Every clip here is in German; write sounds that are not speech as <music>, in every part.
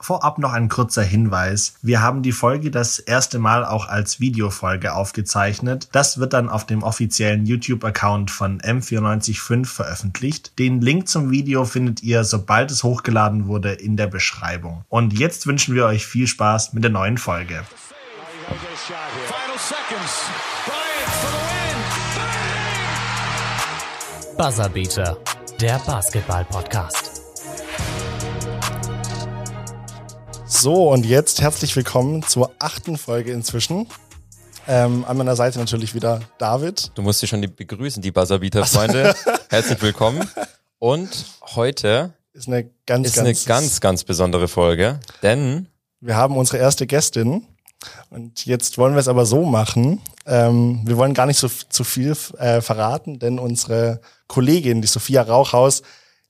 Vorab noch ein kurzer Hinweis. Wir haben die Folge das erste Mal auch als Videofolge aufgezeichnet. Das wird dann auf dem offiziellen YouTube-Account von M945 veröffentlicht. Den Link zum Video findet ihr, sobald es hochgeladen wurde, in der Beschreibung. Und jetzt wünschen wir euch viel Spaß mit der neuen Folge. Buzzerbeater, der Basketball-Podcast. So, und jetzt herzlich willkommen zur achten Folge inzwischen. Ähm, an meiner Seite natürlich wieder David. Du musst dich schon begrüßen, die Buzzerbeater-Freunde. <laughs> herzlich willkommen. Und heute ist eine ganz, ist ganz, eine ganz, ganz besondere Folge, denn wir haben unsere erste Gästin. Und jetzt wollen wir es aber so machen. Ähm, wir wollen gar nicht so zu viel äh, verraten, denn unsere Kollegin, die Sophia Rauchhaus,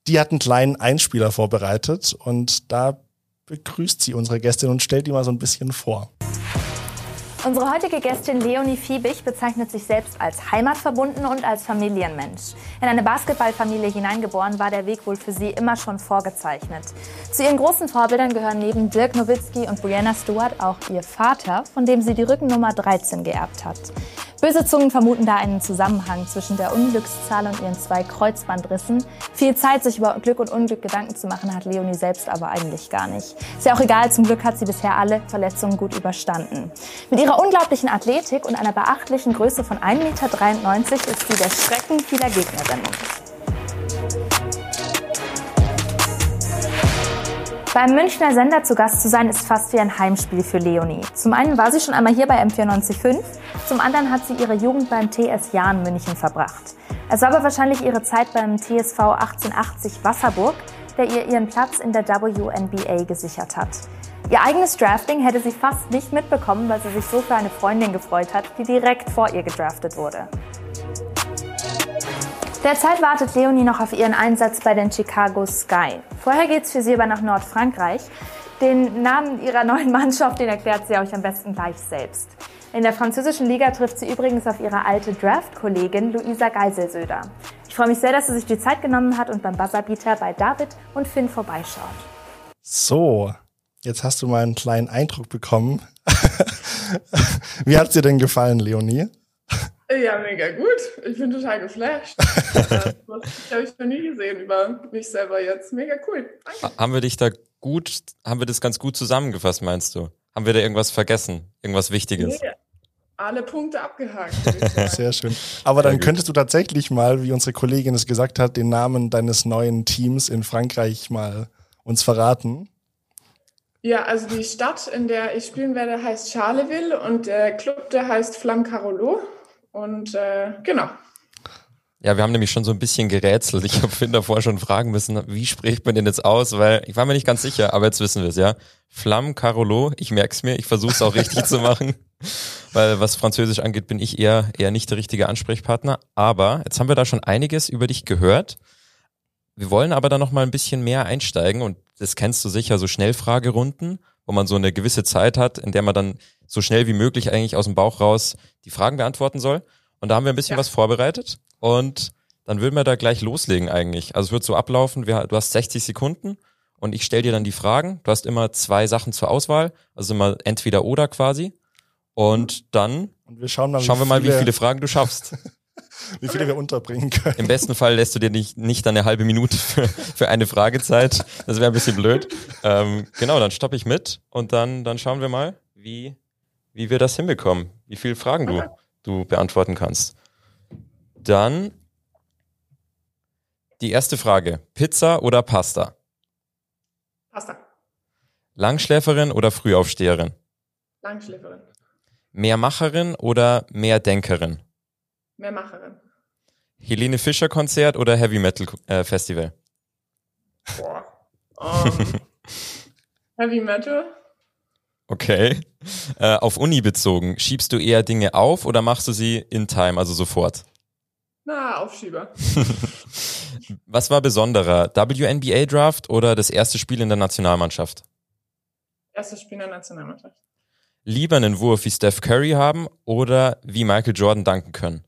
die hat einen kleinen Einspieler vorbereitet und da begrüßt sie unsere Gästin und stellt die mal so ein bisschen vor. Unsere heutige Gästin Leonie Fiebig bezeichnet sich selbst als heimatverbunden und als Familienmensch. In eine Basketballfamilie hineingeboren war der Weg wohl für sie immer schon vorgezeichnet. Zu ihren großen Vorbildern gehören neben Dirk Nowitzki und Brianna Stewart auch ihr Vater, von dem sie die Rückennummer 13 geerbt hat. Böse Zungen vermuten da einen Zusammenhang zwischen der Unglückszahl und ihren zwei Kreuzbandrissen. Viel Zeit, sich über Glück und Unglück Gedanken zu machen, hat Leonie selbst aber eigentlich gar nicht. Ist ja auch egal, zum Glück hat sie bisher alle Verletzungen gut überstanden. Mit ihrer unglaublichen Athletik und einer beachtlichen Größe von 1,93 Meter ist sie der Schrecken vieler Gegnerinnen. Beim Münchner Sender zu Gast zu sein, ist fast wie ein Heimspiel für Leonie. Zum einen war sie schon einmal hier bei M945, zum anderen hat sie ihre Jugend beim TS Jahn München verbracht. Es war aber wahrscheinlich ihre Zeit beim TSV 1880 Wasserburg, der ihr ihren Platz in der WNBA gesichert hat. Ihr eigenes Drafting hätte sie fast nicht mitbekommen, weil sie sich so für eine Freundin gefreut hat, die direkt vor ihr gedraftet wurde. Derzeit wartet Leonie noch auf ihren Einsatz bei den Chicago Sky. Vorher geht's für sie aber nach Nordfrankreich. Den Namen ihrer neuen Mannschaft, den erklärt sie euch am besten gleich selbst. In der französischen Liga trifft sie übrigens auf ihre alte Draft-Kollegin Luisa Geiselsöder. Ich freue mich sehr, dass sie sich die Zeit genommen hat und beim Buzzerbeater bei David und Finn vorbeischaut. So, jetzt hast du mal einen kleinen Eindruck bekommen. <laughs> Wie hat's dir denn gefallen, Leonie? Ja, mega gut. Ich bin total geflasht. <laughs> das habe ich noch nie gesehen über mich selber jetzt. Mega cool. Danke. Haben wir dich da gut, haben wir das ganz gut zusammengefasst, meinst du? Haben wir da irgendwas vergessen? Irgendwas Wichtiges? Nee, alle Punkte abgehakt. <laughs> Sehr schön. Aber dann könntest du tatsächlich mal, wie unsere Kollegin es gesagt hat, den Namen deines neuen Teams in Frankreich mal uns verraten. Ja, also die Stadt, in der ich spielen werde, heißt Charleville und der Club, der heißt Flamme Carolo. Und äh, genau. Ja, wir haben nämlich schon so ein bisschen gerätselt. Ich habe Finn davor schon fragen müssen, wie spricht man den jetzt aus? Weil ich war mir nicht ganz sicher, aber jetzt wissen wir es, ja. Flamme Carolo, ich merk's mir, ich versuche es auch richtig zu machen. <laughs> Weil was Französisch angeht, bin ich eher, eher nicht der richtige Ansprechpartner. Aber jetzt haben wir da schon einiges über dich gehört. Wir wollen aber da noch mal ein bisschen mehr einsteigen und das kennst du sicher, so Schnellfragerunden, wo man so eine gewisse Zeit hat, in der man dann so schnell wie möglich eigentlich aus dem Bauch raus die Fragen beantworten soll. Und da haben wir ein bisschen ja. was vorbereitet und dann würden wir da gleich loslegen eigentlich. Also es wird so ablaufen, wir, du hast 60 Sekunden und ich stelle dir dann die Fragen. Du hast immer zwei Sachen zur Auswahl, also immer entweder oder quasi. Und dann und wir schauen, mal, schauen wir mal, wie viele Fragen du schaffst. <laughs> wie viele wir unterbringen können. Im besten Fall lässt du dir nicht, nicht eine halbe Minute für, für eine Fragezeit. Das wäre ein bisschen blöd. Ähm, genau, dann stoppe ich mit und dann, dann schauen wir mal, wie, wie wir das hinbekommen, wie viele Fragen du, du beantworten kannst. Dann die erste Frage. Pizza oder Pasta? Pasta. Langschläferin oder Frühaufsteherin? Langschläferin. Mehrmacherin oder Mehrdenkerin? Mehrmacherin. Helene Fischer Konzert oder Heavy Metal äh, Festival? Boah. Um, <laughs> Heavy Metal. Okay. Äh, auf Uni bezogen, schiebst du eher Dinge auf oder machst du sie in Time, also sofort? Na, Aufschieber. <laughs> Was war besonderer? WNBA Draft oder das erste Spiel in der Nationalmannschaft? Erstes Spiel in der Nationalmannschaft. Lieber einen Wurf wie Steph Curry haben oder wie Michael Jordan danken können?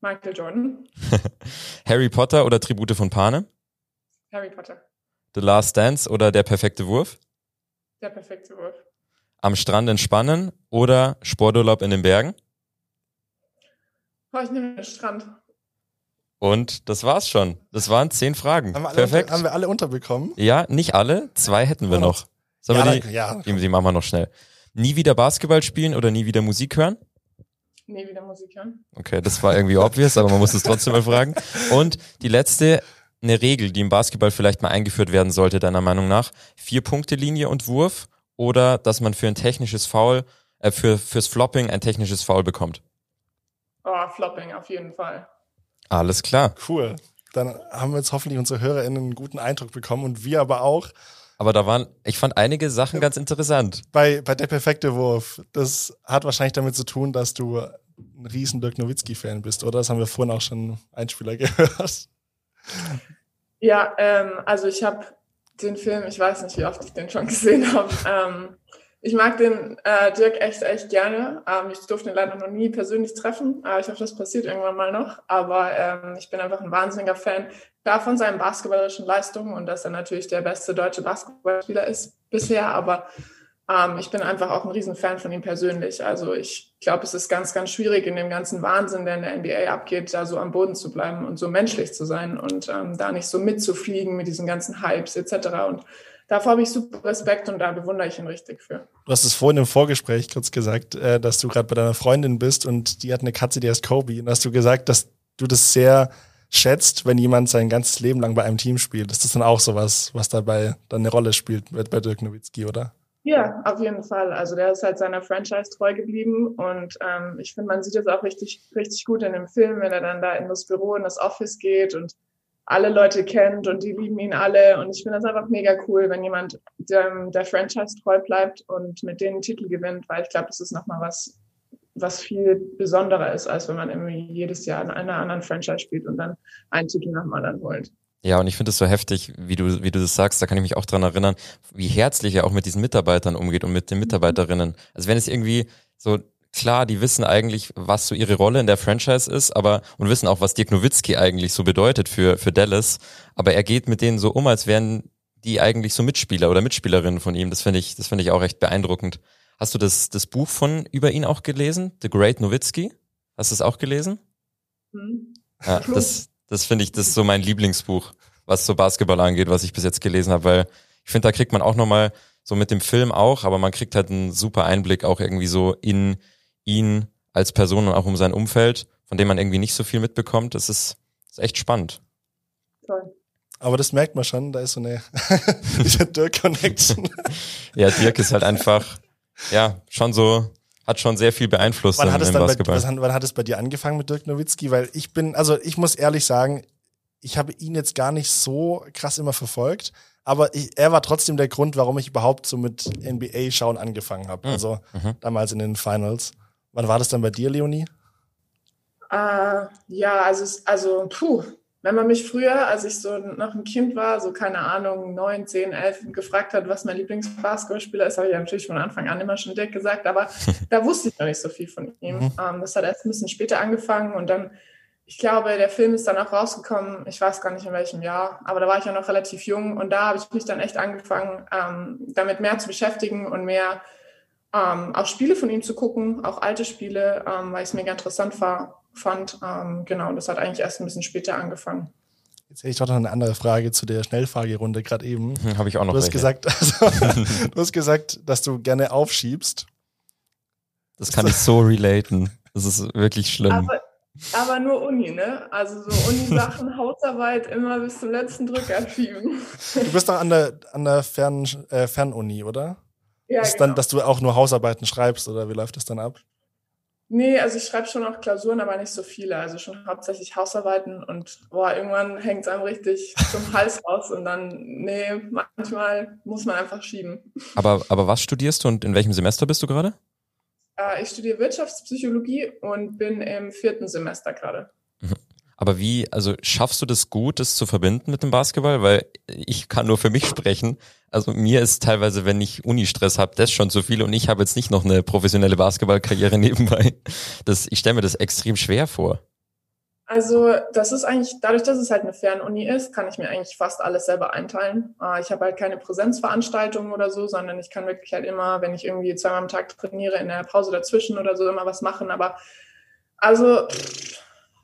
Michael Jordan. <laughs> Harry Potter oder Tribute von Panem? Harry Potter. The Last Dance oder Der perfekte Wurf? Der perfekte Wurf. Am Strand entspannen oder Sporturlaub in den Bergen? Oh, ich nehme den Strand. Und das war's schon. Das waren zehn Fragen. Haben wir alle, Perfekt. Unter, haben wir alle unterbekommen? Ja, nicht alle. Zwei hätten wir noch. Sollen Ja, wir die, ja. die, die machen wir noch schnell. Nie wieder Basketball spielen oder nie wieder Musik hören? Nee, wieder Musik hören. Okay, das war irgendwie obvious, aber man muss es trotzdem mal fragen. Und die letzte, eine Regel, die im Basketball vielleicht mal eingeführt werden sollte, deiner Meinung nach. Vier Punkte Linie und Wurf oder dass man für ein technisches Foul, äh, für, fürs Flopping ein technisches Foul bekommt. Oh, Flopping auf jeden Fall. Alles klar. Cool. Dann haben wir jetzt hoffentlich unsere HörerInnen einen guten Eindruck bekommen und wir aber auch. Aber da waren, ich fand einige Sachen ganz interessant. Bei, bei der perfekte Wurf, das hat wahrscheinlich damit zu tun, dass du ein riesen Dirk Nowitzki-Fan bist, oder? Das haben wir vorhin auch schon im Einspieler <laughs> gehört. Ja, ähm, also ich habe den Film, ich weiß nicht, wie oft ich den schon gesehen habe. Ähm, ich mag den äh, Dirk echt, echt gerne. Ähm, ich durfte ihn leider noch nie persönlich treffen. Äh, ich hoffe, das passiert irgendwann mal noch. Aber ähm, ich bin einfach ein wahnsinniger Fan von seinen basketballerischen Leistungen und dass er natürlich der beste deutsche Basketballspieler ist bisher. Aber ähm, ich bin einfach auch ein Riesenfan von ihm persönlich. Also ich glaube, es ist ganz, ganz schwierig in dem ganzen Wahnsinn, der in der NBA abgeht, da so am Boden zu bleiben und so menschlich zu sein und ähm, da nicht so mitzufliegen mit diesen ganzen Hypes etc. Und davor habe ich super Respekt und da bewundere ich ihn richtig für. Du hast es vorhin im Vorgespräch kurz gesagt, äh, dass du gerade bei deiner Freundin bist und die hat eine Katze, die heißt Kobe. Und hast du gesagt, dass du das sehr schätzt, wenn jemand sein ganzes Leben lang bei einem Team spielt. Ist das dann auch sowas, was dabei dann eine Rolle spielt bei bei Dirk Nowitzki, oder? Ja, auf jeden Fall. Also der ist halt seiner Franchise treu geblieben und ähm, ich finde, man sieht es auch richtig, richtig gut in dem Film, wenn er dann da in das Büro, in das Office geht und alle Leute kennt und die lieben ihn alle und ich finde das einfach mega cool, wenn jemand dem, der Franchise treu bleibt und mit denen Titel gewinnt, weil ich glaube, das ist nochmal was, was viel besonderer ist, als wenn man irgendwie jedes Jahr in einer anderen Franchise spielt und dann einen Titel nach dem anderen holt. Ja, und ich finde es so heftig, wie du, wie du das sagst, da kann ich mich auch dran erinnern, wie herzlich er auch mit diesen Mitarbeitern umgeht und mit den Mitarbeiterinnen. Also wenn es irgendwie so, klar, die wissen eigentlich, was so ihre Rolle in der Franchise ist, aber, und wissen auch, was Dirk Nowitzki eigentlich so bedeutet für, für Dallas, aber er geht mit denen so um, als wären die eigentlich so Mitspieler oder Mitspielerinnen von ihm. Das finde ich, das finde ich auch echt beeindruckend. Hast du das, das Buch von über ihn auch gelesen? The Great Nowitzki? Hast du es auch gelesen? Hm? Ja, das, das finde ich, das ist so mein Lieblingsbuch, was so Basketball angeht, was ich bis jetzt gelesen habe, weil ich finde, da kriegt man auch nochmal, so mit dem Film auch, aber man kriegt halt einen super Einblick auch irgendwie so in ihn als Person und auch um sein Umfeld, von dem man irgendwie nicht so viel mitbekommt. Das ist, ist echt spannend. Toll. Aber das merkt man schon, da ist so eine <laughs> diese Dirk-Connection. <laughs> Ja, Dirk ist halt einfach, ja, schon so, hat schon sehr viel beeinflusst Wann hat, es im dann bei, Basketball. was, wann hat es bei dir angefangen mit Dirk Nowitzki? Weil ich bin, also ich muss ehrlich sagen, ich habe ihn jetzt gar nicht so krass immer verfolgt, aber ich, er war trotzdem der Grund, warum ich überhaupt so mit NBA-Schauen angefangen habe. Mhm. Also Mhm. damals in den Finals. Wann war das dann bei dir, Leonie? Äh, ja, also, also, puh, wenn man mich früher, als ich so noch ein Kind war, so keine Ahnung, neun, zehn, elf, gefragt hat, was mein Lieblingsbasketballspieler ist, habe ich ja natürlich von Anfang an immer schon Dirk gesagt, aber <laughs> da wusste ich noch nicht so viel von ihm. Mhm. Ähm, das hat erst ein bisschen später angefangen und dann, ich glaube, der Film ist dann auch rausgekommen, ich weiß gar nicht in welchem Jahr, aber da war ich ja noch relativ jung und da habe ich mich dann echt angefangen, ähm, damit mehr zu beschäftigen und mehr ähm, auch Spiele von ihm zu gucken, auch alte Spiele, ähm, weil ich es mega interessant war, fand. Ähm, genau, das hat eigentlich erst ein bisschen später angefangen. Jetzt hätte ich doch noch eine andere Frage zu der Schnellfragerunde gerade eben. Hm, Habe ich auch noch Du hast welche. gesagt, <laughs> also, <laughs> du hast gesagt, dass du gerne aufschiebst. Das kann ich so relaten. Das ist wirklich schlimm. Aber, aber nur Uni, ne? Also so Uni-Sachen, <laughs> Hausarbeit immer bis zum letzten Drücker schieben. Du bist doch an der, an der Fern, äh, Fernuni, oder? Ja, ist genau. dann, dass du auch nur Hausarbeiten schreibst, oder wie läuft das dann ab? Nee, also ich schreibe schon auch Klausuren, aber nicht so viele. Also schon hauptsächlich Hausarbeiten und boah, irgendwann hängt es einem richtig zum <laughs> Hals raus und dann, nee, manchmal muss man einfach schieben. Aber, aber was studierst du und in welchem Semester bist du gerade? Äh, ich studiere Wirtschaftspsychologie und bin im vierten Semester gerade. Aber wie, also schaffst du das gut, das zu verbinden mit dem Basketball? Weil ich kann nur für mich sprechen. Also mir ist teilweise, wenn ich Uni-Stress habe, das schon zu viel und ich habe jetzt nicht noch eine professionelle Basketballkarriere <laughs> nebenbei. Das, ich stelle mir das extrem schwer vor. Also das ist eigentlich, dadurch, dass es halt eine Fernuni ist, kann ich mir eigentlich fast alles selber einteilen. Äh, ich habe halt keine Präsenzveranstaltungen oder so, sondern ich kann wirklich halt immer, wenn ich irgendwie zweimal am Tag trainiere, in der Pause dazwischen oder so immer was machen. Aber also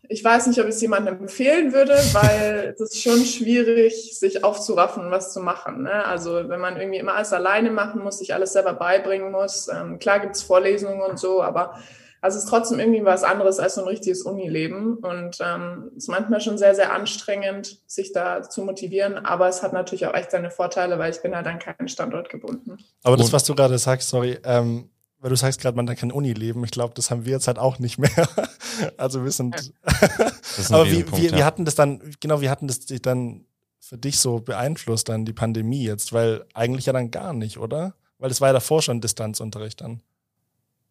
ich weiß nicht, ob ich es jemandem empfehlen würde, weil es ist schon schwierig, sich aufzuraffen, was zu machen. Ne? Also wenn man irgendwie immer alles alleine machen muss, sich alles selber beibringen muss. Ähm, klar gibt's Vorlesungen und so, aber also es ist trotzdem irgendwie was anderes als so ein richtiges Unileben und ähm, ist manchmal schon sehr, sehr anstrengend, sich da zu motivieren, aber es hat natürlich auch echt seine Vorteile, weil ich bin halt an keinen Standort gebunden. Aber das, was du gerade sagst, sorry, ähm, weil du sagst gerade, man kann Unileben, ich glaube, das haben wir jetzt halt auch nicht mehr. <laughs> also wir sind, <laughs> aber wie, Punkt, wir, ja. wir hatten das dann, genau, wir hatten das dann für dich so beeinflusst, dann die Pandemie jetzt, weil eigentlich ja dann gar nicht, oder? Weil es war ja davor schon Distanzunterricht dann.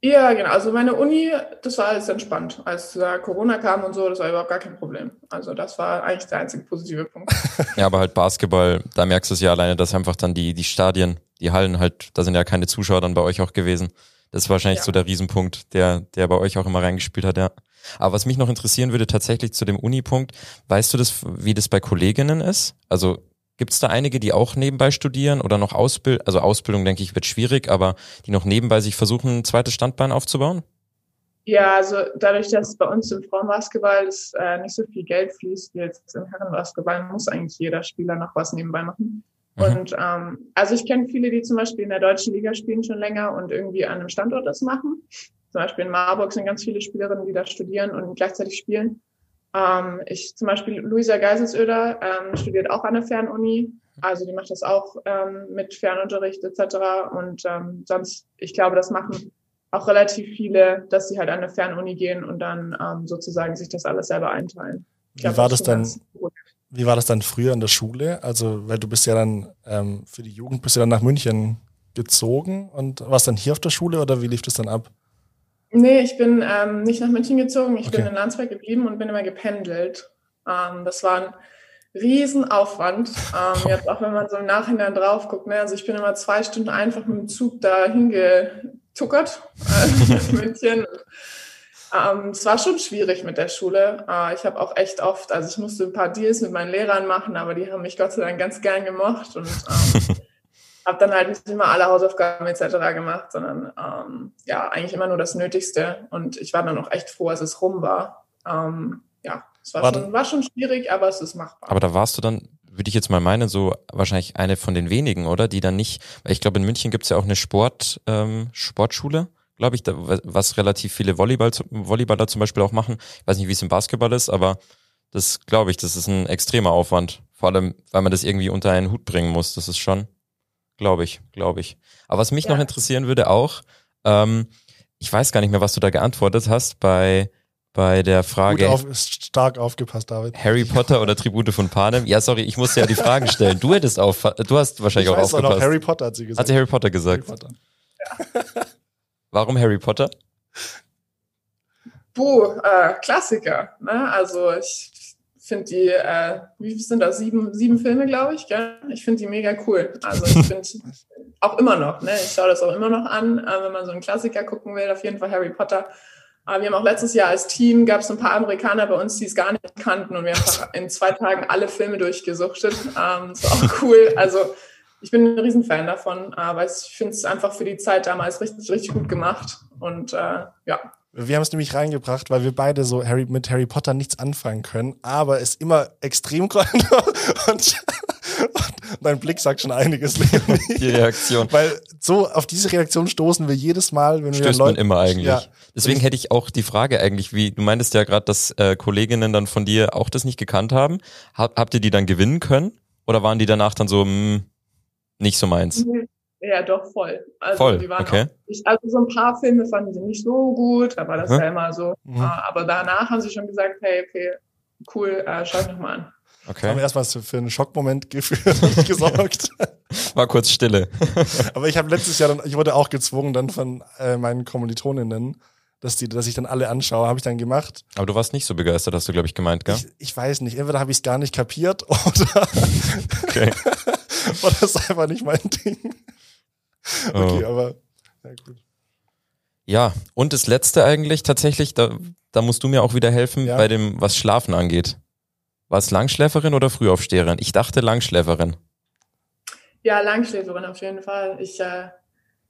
Ja, genau. Also meine Uni, das war alles entspannt. Als da Corona kam und so, das war überhaupt gar kein Problem. Also das war eigentlich der einzige positive Punkt. <laughs> ja, aber halt Basketball, da merkst du es ja alleine, dass einfach dann die, die Stadien, die Hallen halt, da sind ja keine Zuschauer dann bei euch auch gewesen. Das ist wahrscheinlich ja. so der Riesenpunkt, der, der bei euch auch immer reingespielt hat, ja. Aber was mich noch interessieren würde, tatsächlich zu dem Uni-Punkt, weißt du das, wie das bei Kolleginnen ist? Also Gibt es da einige, die auch nebenbei studieren oder noch Ausbildung, also Ausbildung denke ich wird schwierig, aber die noch nebenbei sich versuchen, ein zweites Standbein aufzubauen? Ja, also dadurch, dass bei uns im Frauenbasketball äh, nicht so viel Geld fließt wie jetzt im Herrenbasketball, muss eigentlich jeder Spieler noch was nebenbei machen. Mhm. Und ähm, also ich kenne viele, die zum Beispiel in der deutschen Liga spielen schon länger und irgendwie an einem Standort das machen. Zum Beispiel in Marburg sind ganz viele Spielerinnen, die da studieren und gleichzeitig spielen. Ähm, ich zum Beispiel Luisa Geiselsöder ähm, studiert auch an der Fernuni, also die macht das auch ähm, mit Fernunterricht etc. Und ähm, sonst, ich glaube, das machen auch relativ viele, dass sie halt an eine Fernuni gehen und dann ähm, sozusagen sich das alles selber einteilen. Ich wie war das, das dann? Wie war das dann früher in der Schule? Also, weil du bist ja dann ähm, für die Jugend bist du dann nach München gezogen und warst dann hier auf der Schule oder wie lief das dann ab? Nee, ich bin ähm, nicht nach München gezogen. Ich okay. bin in Landsberg geblieben und bin immer gependelt. Ähm, das war ein Riesenaufwand. Ähm, jetzt auch wenn man so im Nachhinein drauf guckt. Ne? Also ich bin immer zwei Stunden einfach mit dem Zug da hingetuckert äh, <laughs> in München. Ähm, es war schon schwierig mit der Schule. Äh, ich habe auch echt oft, also ich musste ein paar Deals mit meinen Lehrern machen, aber die haben mich Gott sei Dank ganz gern gemocht und ähm, <laughs> habe dann halt nicht immer alle Hausaufgaben etc. gemacht, sondern ähm, ja, eigentlich immer nur das Nötigste. Und ich war dann auch echt froh, als es rum war. Ähm, ja, es war, war, schon, war schon schwierig, aber es ist machbar. Aber da warst du dann, würde ich jetzt mal meinen, so wahrscheinlich eine von den wenigen, oder? Die dann nicht, ich glaube, in München gibt's ja auch eine Sport, ähm, Sportschule glaube ich, da, was relativ viele Volleyball, Volleyballer zum Beispiel auch machen. Ich weiß nicht, wie es im Basketball ist, aber das glaube ich, das ist ein extremer Aufwand. Vor allem, weil man das irgendwie unter einen Hut bringen muss. Das ist schon Glaube ich, glaube ich. Aber was mich ja. noch interessieren würde auch, ähm, ich weiß gar nicht mehr, was du da geantwortet hast bei bei der Frage. Gut auf, stark aufgepasst, David. Harry Potter oder Tribute von Panem? Ja, sorry, ich musste ja die Fragen stellen. Du hättest auf, du hast wahrscheinlich ich auch weiß aufgepasst. Auch noch Harry Potter hat sie gesagt. Hat sie Harry Potter gesagt? Harry Potter. Ja. <laughs> Warum Harry Potter? Buh, äh, Klassiker. Ne? Also ich finde die, äh, wie sind das, sieben, sieben Filme, glaube ich, gell? Ich finde die mega cool. Also ich finde <laughs> auch immer noch, ne? Ich schaue das auch immer noch an, äh, wenn man so einen Klassiker gucken will, auf jeden Fall Harry Potter. Aber wir haben auch letztes Jahr als Team, gab es ein paar Amerikaner bei uns, die es gar nicht kannten und wir haben in zwei Tagen alle Filme durchgesuchtet. Ähm, das war auch cool. Also ich bin ein Riesenfan davon, aber ich finde es einfach für die Zeit damals richtig, richtig gut gemacht. Und äh, ja, wir haben es nämlich reingebracht, weil wir beide so Harry, mit Harry Potter nichts anfangen können, aber es immer extrem <laughs> und, und dein Blick sagt schon einiges. Die Reaktion. Weil so auf diese Reaktion stoßen wir jedes Mal, wenn Stößt wir Leute, man immer eigentlich. Ja. Deswegen hätte ich auch die Frage eigentlich, wie du meintest ja gerade, dass äh, Kolleginnen dann von dir auch das nicht gekannt haben. Hab, habt ihr die dann gewinnen können? Oder waren die danach dann so, mh, hm, nicht so meins? Ja, doch, voll. Also voll, die waren okay. Auch, also so ein paar Filme fanden sie nicht so gut, aber das mhm. ja immer so. Mhm. Ah, aber danach haben sie schon gesagt, hey, okay, cool, äh, schau mich mal an. Okay. Haben erstmal für einen Schockmoment <laughs> gesorgt. <laughs> War kurz Stille. <laughs> aber ich habe letztes Jahr dann, ich wurde auch gezwungen dann von äh, meinen Kommilitoninnen, dass die, dass ich dann alle anschaue, habe ich dann gemacht. Aber du warst nicht so begeistert, hast du glaube ich gemeint, gell? Ich, ich weiß nicht, entweder habe ich es gar nicht kapiert oder okay. <laughs> oder das ist einfach nicht mein Ding. Okay, oh. aber ja gut. Ja, und das letzte eigentlich tatsächlich, da, da musst du mir auch wieder helfen, Ja. bei dem, was Schlafen angeht. War es Langschläferin oder Frühaufsteherin? Ich dachte Langschläferin. Ja, Langschläferin auf jeden Fall. Ich äh,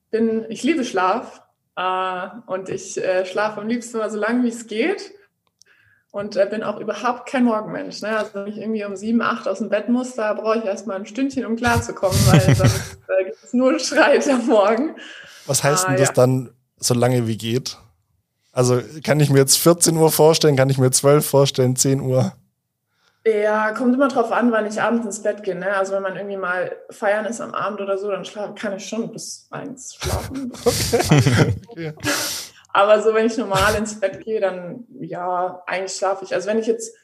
bin, ich liebe Schlaf äh, und ich äh, schlafe am liebsten mal so lange, wie es geht. Und äh, bin auch überhaupt kein Morgenmensch. Ne? Also wenn ich irgendwie um sieben, acht aus dem Bett muss, da brauche ich erstmal ein Stündchen, um klarzukommen, weil <laughs> sonst äh, gibt es nur Streit am Morgen. Was heißt Ah, denn das ja. dann so lange wie geht? Also kann ich mir jetzt 14 Uhr vorstellen, kann ich mir 12 vorstellen, 10 Uhr? Ja, kommt immer drauf an, wann ich abends ins Bett gehe. Ne? Also wenn man irgendwie mal feiern ist am Abend oder so, dann schlafen, kann ich schon bis eins schlafen. <laughs> Okay. <laughs> Aber so, wenn ich normal ins Bett gehe, dann ja, eigentlich schlafe ich. Also wenn ich jetzt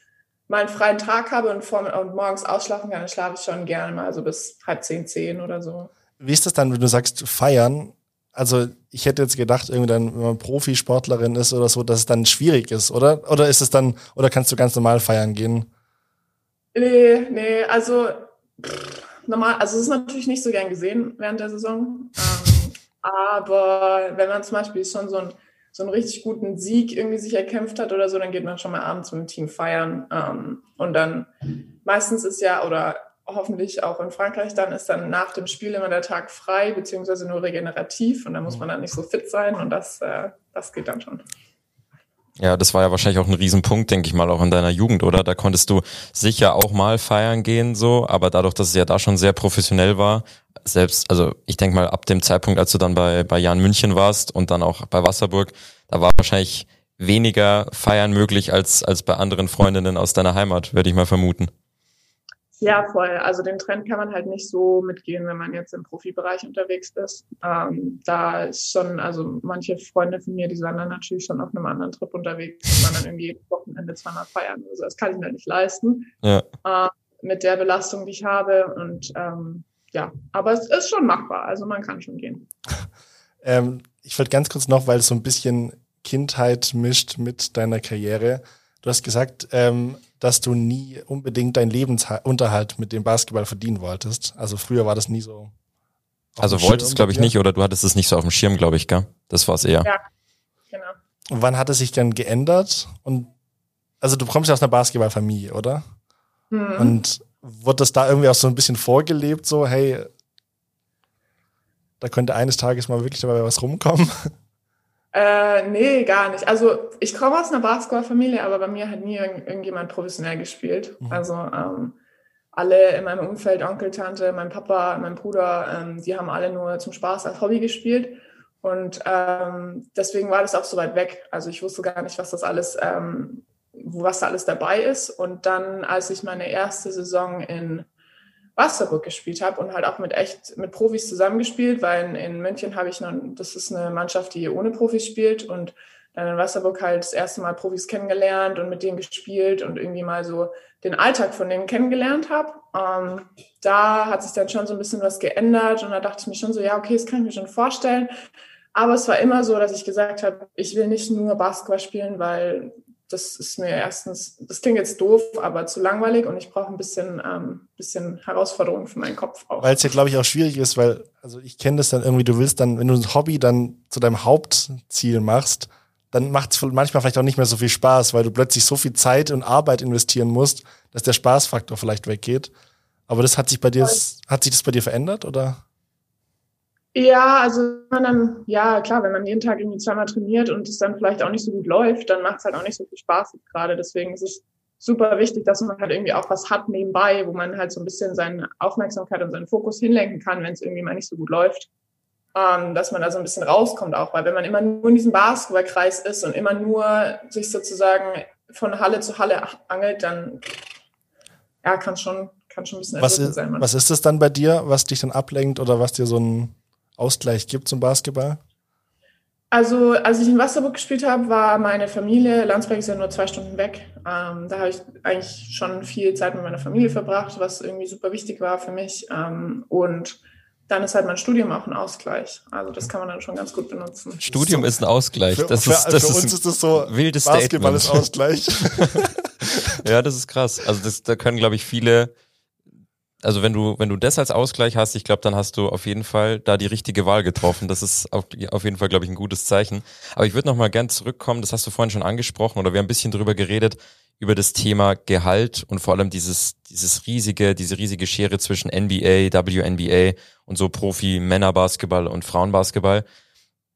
mal einen freien Tag habe und, vor, und morgens ausschlafen kann, dann schlafe ich schon gerne mal so bis halb zehn, zehn oder so. Wie ist das dann, wenn du sagst feiern? Also ich hätte jetzt gedacht, irgendwie dann, wenn man Profisportlerin ist oder so, dass es dann schwierig ist, oder? Oder ist es dann, oder kannst du ganz normal feiern gehen? Nee, nee, also pff, normal, also es ist natürlich nicht so gern gesehen während der Saison. Ähm, aber wenn man zum Beispiel schon so, ein, so einen richtig guten Sieg irgendwie sich erkämpft hat oder so, dann geht man schon mal abends mit dem Team feiern. Ähm, und dann meistens ist ja, oder hoffentlich auch in Frankreich, dann ist dann nach dem Spiel immer der Tag frei, beziehungsweise nur regenerativ und da muss man dann nicht so fit sein und das, äh, das geht dann schon. Ja, das war ja wahrscheinlich auch ein Riesenpunkt, denke ich mal, auch in deiner Jugend, oder? Da konntest du sicher auch mal feiern gehen, so, aber dadurch, dass es ja da schon sehr professionell war, selbst, also ich denke mal, ab dem Zeitpunkt, als du dann bei, bei Jan München warst und dann auch bei Wasserburg, da war wahrscheinlich weniger Feiern möglich als, als bei anderen Freundinnen aus deiner Heimat, würde ich mal vermuten. Ja, voll. Also den Trend kann man halt nicht so mitgehen, wenn man jetzt im Profibereich unterwegs ist. Ähm, da ist schon, also manche Freunde von mir, die sind dann natürlich schon auf einem anderen Trip unterwegs und man dann irgendwie jedes Wochenende zweimal feiern. Also das kann ich mir nicht leisten Ja. äh, mit der Belastung, die ich habe. Und ähm, ja, aber es ist schon machbar. Also man kann schon gehen. <laughs> Ähm, ich würde ganz kurz noch, weil es so ein bisschen Kindheit mischt mit deiner Karriere. Du hast gesagt, ähm, dass du nie unbedingt deinen Lebensunterhalt mit dem Basketball verdienen wolltest. Also früher war das nie so. Also wolltest, glaube ich, nicht, oder du hattest es nicht so auf dem Schirm, glaube ich, gell? Das war's eher. Ja. Genau. Und wann hat es sich dann geändert? Und also du kommst ja aus einer Basketballfamilie, oder? Hm. Und wurde das da irgendwie auch so ein bisschen vorgelebt, so, hey, da könnte eines Tages mal wirklich dabei was rumkommen? <laughs> Äh, nee, gar nicht. Also ich komme aus einer Basketballfamilie, aber bei mir hat nie irgend- irgendjemand professionell gespielt. Mhm. Also ähm, alle in meinem Umfeld, Onkel, Tante, mein Papa, mein Bruder, ähm, die haben alle nur zum Spaß als Hobby gespielt. Und ähm, deswegen war das auch so weit weg. Also ich wusste gar nicht, was das alles, ähm, was da alles dabei ist. Und dann, als ich meine erste Saison in Wasserburg gespielt habe und halt auch mit echt mit Profis zusammengespielt, weil in, in München habe ich noch, das ist eine Mannschaft, die ohne Profis spielt und dann in Wasserburg halt das erste Mal Profis kennengelernt und mit denen gespielt und irgendwie mal so den Alltag von denen kennengelernt habe. Ähm, da hat sich dann schon so ein bisschen was geändert und da dachte ich mir schon so, ja, okay, das kann ich mir schon vorstellen. Aber es war immer so, dass ich gesagt habe, ich will nicht nur Basketball spielen, weil das ist mir erstens, das klingt jetzt doof, aber zu langweilig und ich brauche ein bisschen, ähm, bisschen Herausforderung für meinen Kopf auch. Weil es ja, glaube ich, auch schwierig ist, weil, also ich kenne das dann irgendwie, du willst dann, wenn du ein Hobby dann zu deinem Hauptziel machst, dann macht es manchmal vielleicht auch nicht mehr so viel Spaß, weil du plötzlich so viel Zeit und Arbeit investieren musst, dass der Spaßfaktor vielleicht weggeht. Aber das hat sich bei dir, hat sich das bei dir verändert, oder? Ja, also wenn man dann, ja klar, wenn man jeden Tag irgendwie zweimal trainiert und es dann vielleicht auch nicht so gut läuft, dann macht es halt auch nicht so viel Spaß gerade. Deswegen ist es super wichtig, dass man halt irgendwie auch was hat nebenbei, wo man halt so ein bisschen seine Aufmerksamkeit und seinen Fokus hinlenken kann, wenn es irgendwie mal nicht so gut läuft. Ähm, dass man da so ein bisschen rauskommt auch, weil wenn man immer nur in diesem Basketballkreis ist und immer nur sich sozusagen von Halle zu Halle angelt, dann ja, kann schon, kann schon ein bisschen Was ist, sein. manchmal. was ist das dann bei dir, was dich dann ablenkt oder was dir so einen Ausgleich gibt zum Basketball? Also, als ich in Wasserburg gespielt habe, war meine Familie, Landsberg ist ja nur zwei Stunden weg. Ähm, da habe ich eigentlich schon viel Zeit mit meiner Familie verbracht, was irgendwie super wichtig war für mich. Ähm, und dann ist halt mein Studium auch ein Ausgleich. Also das kann man dann schon ganz gut benutzen. Studium ist ein Ausgleich. Für, das für, ist, das für ist uns ist das so, wildes Basketball Statement. ist Ausgleich. <laughs> Ja, das ist krass. Also das, da können, glaube ich, viele also wenn du, wenn du das als Ausgleich hast, ich glaube, dann hast du auf jeden Fall da die richtige Wahl getroffen. Das ist auf, auf jeden Fall, glaube ich, ein gutes Zeichen. Aber ich würde noch mal gern zurückkommen, das hast du vorhin schon angesprochen oder wir haben ein bisschen drüber geredet, über das Thema Gehalt und vor allem dieses, dieses riesige, diese riesige Schere zwischen NBA, WNBA und so Profi-Männerbasketball und Frauenbasketball.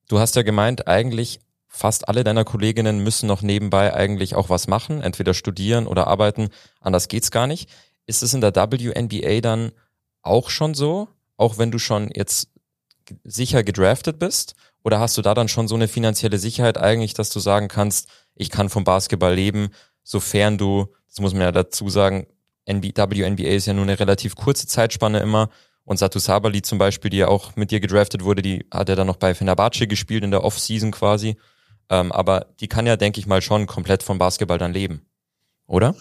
Du hast ja gemeint, eigentlich fast alle deiner Kolleginnen müssen noch nebenbei eigentlich auch was machen, entweder studieren oder arbeiten. Anders geht's gar nicht. Ist es in der WNBA dann auch schon so? Auch wenn du schon jetzt sicher gedraftet bist? Oder hast du da dann schon so eine finanzielle Sicherheit eigentlich, dass du sagen kannst, ich kann vom Basketball leben, sofern du, das muss man ja dazu sagen, WNBA ist ja nur eine relativ kurze Zeitspanne immer. Und Satu Sabali zum Beispiel, die ja auch mit dir gedraftet wurde, die hat ja dann noch bei Fenerbahce gespielt in der Off-Season quasi. Ähm, aber die kann ja, denke ich mal, schon komplett vom Basketball dann leben, oder?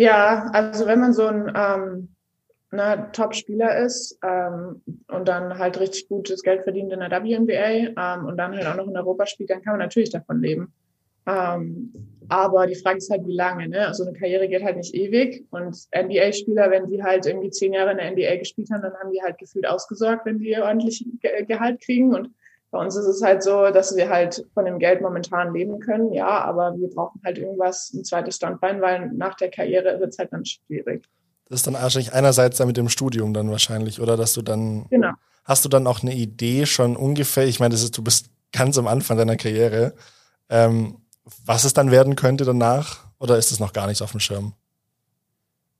Ja, also wenn man so ein ähm, ne, Top-Spieler ist ähm, und dann halt richtig gutes Geld verdient in der WNBA ähm, und dann halt auch noch in Europa spielt, dann kann man natürlich davon leben. Ähm, aber die Frage ist halt, wie lange. Ne? Also eine Karriere geht halt nicht ewig. Und NBA-Spieler, wenn die halt irgendwie zehn Jahre in der NBA gespielt haben, dann haben die halt gefühlt ausgesorgt, wenn die ordentlich Gehalt kriegen. Und bei uns ist es halt so, dass wir halt von dem Geld momentan leben können, ja, aber wir brauchen halt irgendwas, ein zweites Standbein, weil nach der Karriere wird es halt dann schwierig. Das ist dann wahrscheinlich einerseits dann mit dem Studium dann wahrscheinlich, oder dass du dann, genau. hast du dann auch eine Idee schon ungefähr, ich meine, ist, du bist ganz am Anfang deiner Karriere, ähm, was es dann werden könnte danach, oder ist es noch gar nicht auf dem Schirm?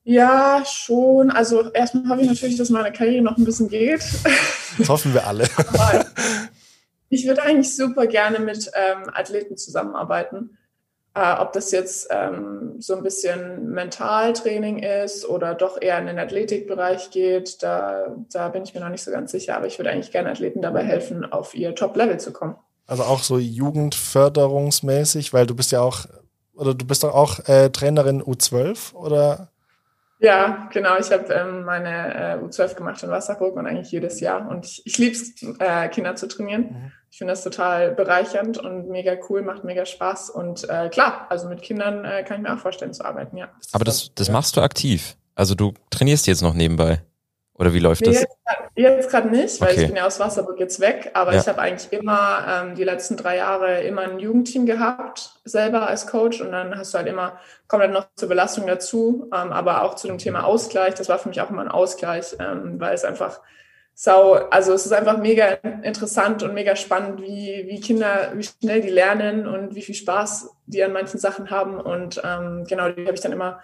Ja, schon. Also erstmal habe ich natürlich, dass meine Karriere noch ein bisschen geht. Das hoffen wir alle. <laughs> Ich würde eigentlich super gerne mit ähm, Athleten zusammenarbeiten. Äh, ob das jetzt ähm, so ein bisschen Mentaltraining ist oder doch eher in den Athletikbereich geht, da, da bin ich mir noch nicht so ganz sicher. Aber ich würde eigentlich gerne Athleten dabei helfen, auf ihr Top-Level zu kommen. Also auch so jugendförderungsmäßig, weil du bist ja auch, oder du bist doch auch äh, Trainerin U12 oder? Ja, genau. Ich habe ähm, meine äh, U12 gemacht in Wasserburg und eigentlich jedes Jahr. Und ich, ich liebe es, äh, Kinder zu trainieren. Mhm. Ich finde das total bereichernd und mega cool, macht mega Spaß. Und äh, klar, also mit Kindern äh, kann ich mir auch vorstellen zu arbeiten, ja. Aber das, das machst du aktiv. Also du trainierst jetzt noch nebenbei. Oder wie läuft nee, das? Jetzt gerade nicht, weil okay. ich bin ja aus Wasserburg jetzt weg, aber ja. ich habe eigentlich immer ähm, die letzten drei Jahre immer ein Jugendteam gehabt, selber als Coach und dann hast du halt immer, kommt dann noch zur Belastung dazu, ähm, aber auch zu dem Thema Ausgleich, das war für mich auch immer ein Ausgleich, ähm, weil es einfach sau, also es ist einfach mega interessant und mega spannend, wie, wie Kinder, wie schnell die lernen und wie viel Spaß die an manchen Sachen haben und ähm, genau, die habe ich dann immer